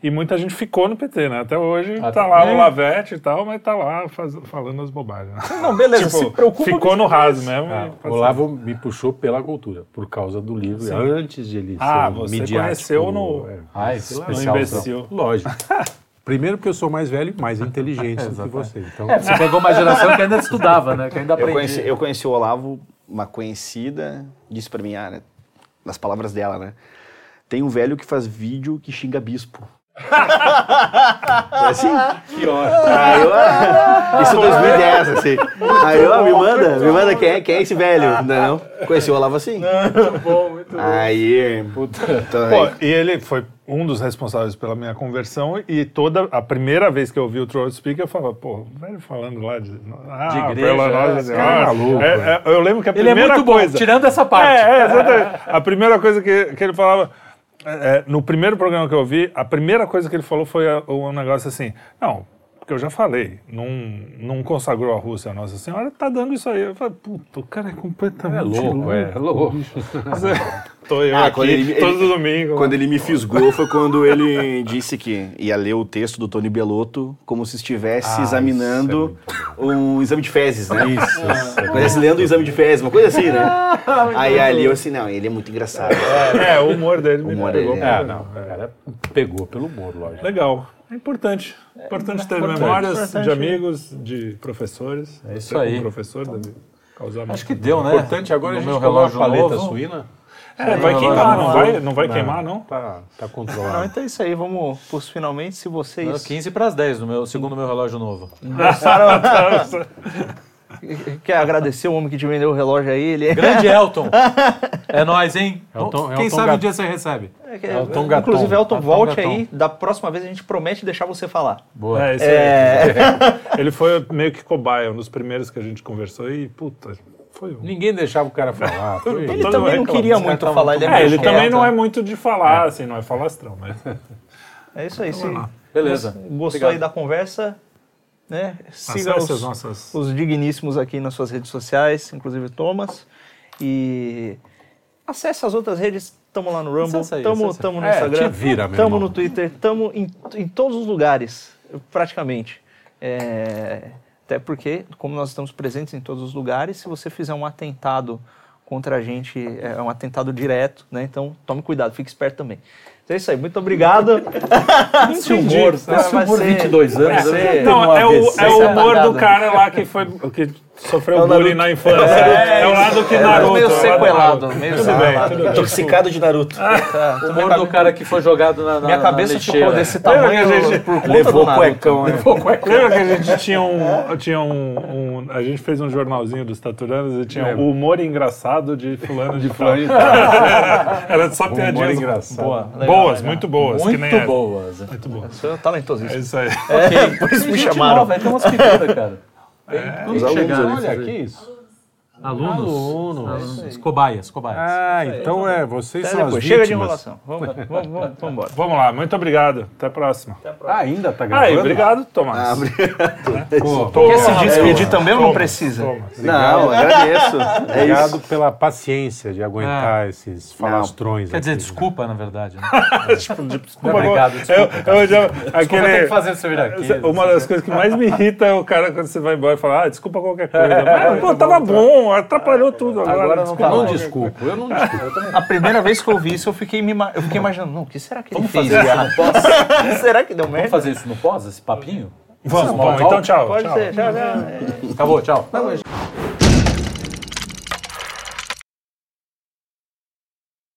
E muita gente ficou no PT, né? Até hoje Até- tá lá É. o Lavete e tal, mas tá lá faz- falando as bobagens. né? não, beleza, se Tipo, preocupa ficou no raso mesmo. Ah, o. Olavo me puxou pela cultura, por causa do livro, antes de ele Ah, ser você midiático. conheceu no- é. Ah, lá, No especial. imbecil. Lógico. Primeiro porque eu sou mais velho e mais inteligente do que você. Então, É, você pegou uma geração que ainda estudava, né? Que ainda Eu aprendia. conheci, eu conheci o Olavo, uma conhecida, disse pra mim, ah, né, nas palavras dela, né? Tem um velho que faz vídeo que xinga bispo. Foi assim? Que Aí eu, ah, isso em 2010, assim. Aí eu, ah, me manda, me manda quem é, quem é esse velho? Não, conheci o Olavo assim. Muito bom, muito bom. Aí, então, Pô, e ele foi um dos responsáveis pela minha conversão e toda a primeira vez que eu ouvi o Throat Speak eu falava, pô, velho falando lá de, ah, De igreja, pela é, Nossa é maluco, É, é, eu lembro que a Ele é primeira muito bom, coisa tirando essa parte. É, é, exatamente. A primeira coisa que, que ele falava. É, é, no primeiro programa que eu vi, a primeira coisa que ele falou foi um negócio assim: não, porque eu já falei, não, não consagrou a Rússia a Nossa Senhora, tá dando isso aí. Eu falei, puta, o cara é completamente é louco, é louco. Tô eu Ah, aqui quando ele- todo ele- domingo. Quando ele me fisgou foi quando ele disse que ia ler o texto do Tony Belotto como se estivesse Ah, examinando um exame de fezes, né? Isso, isso. Estivesse lendo o exame de fezes, uma coisa assim, né? Aí ali eu assim, não, ele é muito engraçado. É, o humor dele O humor pegou. dele, pra- É, não, o cara pegou pelo humor, lógico. Legal. É importante. Importante ter importante, memórias importante. de amigos, de professores. É isso aí. professor, Davi. Causar Acho que deu, né? O importante agora é a No gente meu tomar uma relógio paleta novo. suína. É, vai Não, queimar, não, não não. vai, não vai queimar, não? Tá, tá Não, controlado. então é isso aí, vamos pros finalmente. Se vocês 15 para as 10, no meu, segundo o meu relógio novo. gostaram, quer agradecer o homem que te vendeu o relógio aí, ele Grande Elton. É nóis, hein? Elton- Quem Elton sabe Gat- um dia você recebe. É que- Elton Gaton. Inclusive, Elton, Elton volte Gaton. aí. Da próxima vez a gente promete deixar você falar. Boa. É, isso aí. É, Ele foi meio que cobaia, um dos primeiros que a gente conversou e, puta, foi um. Ninguém deixava o cara falar. Foi- ele Todo também não queria muito falar. Ele, é É, ele também não é muito de falar, assim, não é falastrão, mas. É isso aí. Se Beleza. gostou Obrigado. aí da conversa, né? Siga Acesse os, as nossas. os digníssimos aqui nas suas redes sociais, inclusive Thomas. E acesse as outras redes. Tamo lá no Rumble, aí, tamo, tamo no É, Instagram, vira, tamo irmão. no Twitter, tamo em, em todos os lugares, praticamente. É, até porque, como nós estamos presentes em todos os lugares, se você fizer um atentado contra a gente, é um atentado direto, né? Então tome cuidado, fique esperto também. Então é isso aí, muito obrigado. Esse humor, esse humor 22 anos. ser- Não, é o, é o humor do cara lá que foi que sofreu É o bullying Naruto. na infância. É, o lado que Naruto. meio é sequelado, meio Tudo bem, sequelado. tudo bem. Intoxicado de Naruto. Tá, O humor do cara que foi jogado na, na Minha na cabeça lixeira. ficou desse tamanho Lembra que a gente por conta Levou do o cuecão, né? Lembra que a gente tinha um. Tinha um, um- a gente fez um jornalzinho dos Taturanos e tinha o humor engraçado de fulano de fulano. Era só Humor piadinhas engraçado. Boa, legal, boas, legal. muito boas. que nem Muito boas. Muito boas. Você é É talentosíssimo. isso aí. É, por isso me chamaram. Tem umas figuras, cara. Os alunos chegaram. ali. Olha, que isso? Alunos. Alunos. Alunos. Cobaias, cobaias. Ah, então é, vocês Até são as depois. Chega de vítimas. enrolação. Vamos, vamos, vamos, vamos embora. Vamos lá, muito obrigado. Até a próxima. Ah, ainda tá gravando? Aí, obrigado, Tomás. Ah, obrigado. Pô, Quer se despedir também ou não precisa? Não, agradeço. É Obrigado isso. pela paciência de aguentar esses falastrões. Quer dizer, aqui. desculpa, na verdade. Né? Desculpa, Obrigado, Eu, desculpa. eu já, Desculpa ter aquele, que fazer você vir aqui. Uma das coisas que mais me irrita é o cara quando você vai embora e fala, ah, desculpa qualquer coisa. Pô, tava bom, atrapalhou tudo agora. Agora não desculpa. tá Não bom. desculpo, eu não desculpo. A primeira vez que eu vi isso, eu fiquei, me, eu fiquei imaginando, não, o que será que ele Vamos fez? fazer isso Iá? no pós? será que deu Vamos merda? fazer isso no pós, esse papinho? Vamos, vamos, então tchau. Pode tchau. ser, já, já. Acabou, tchau.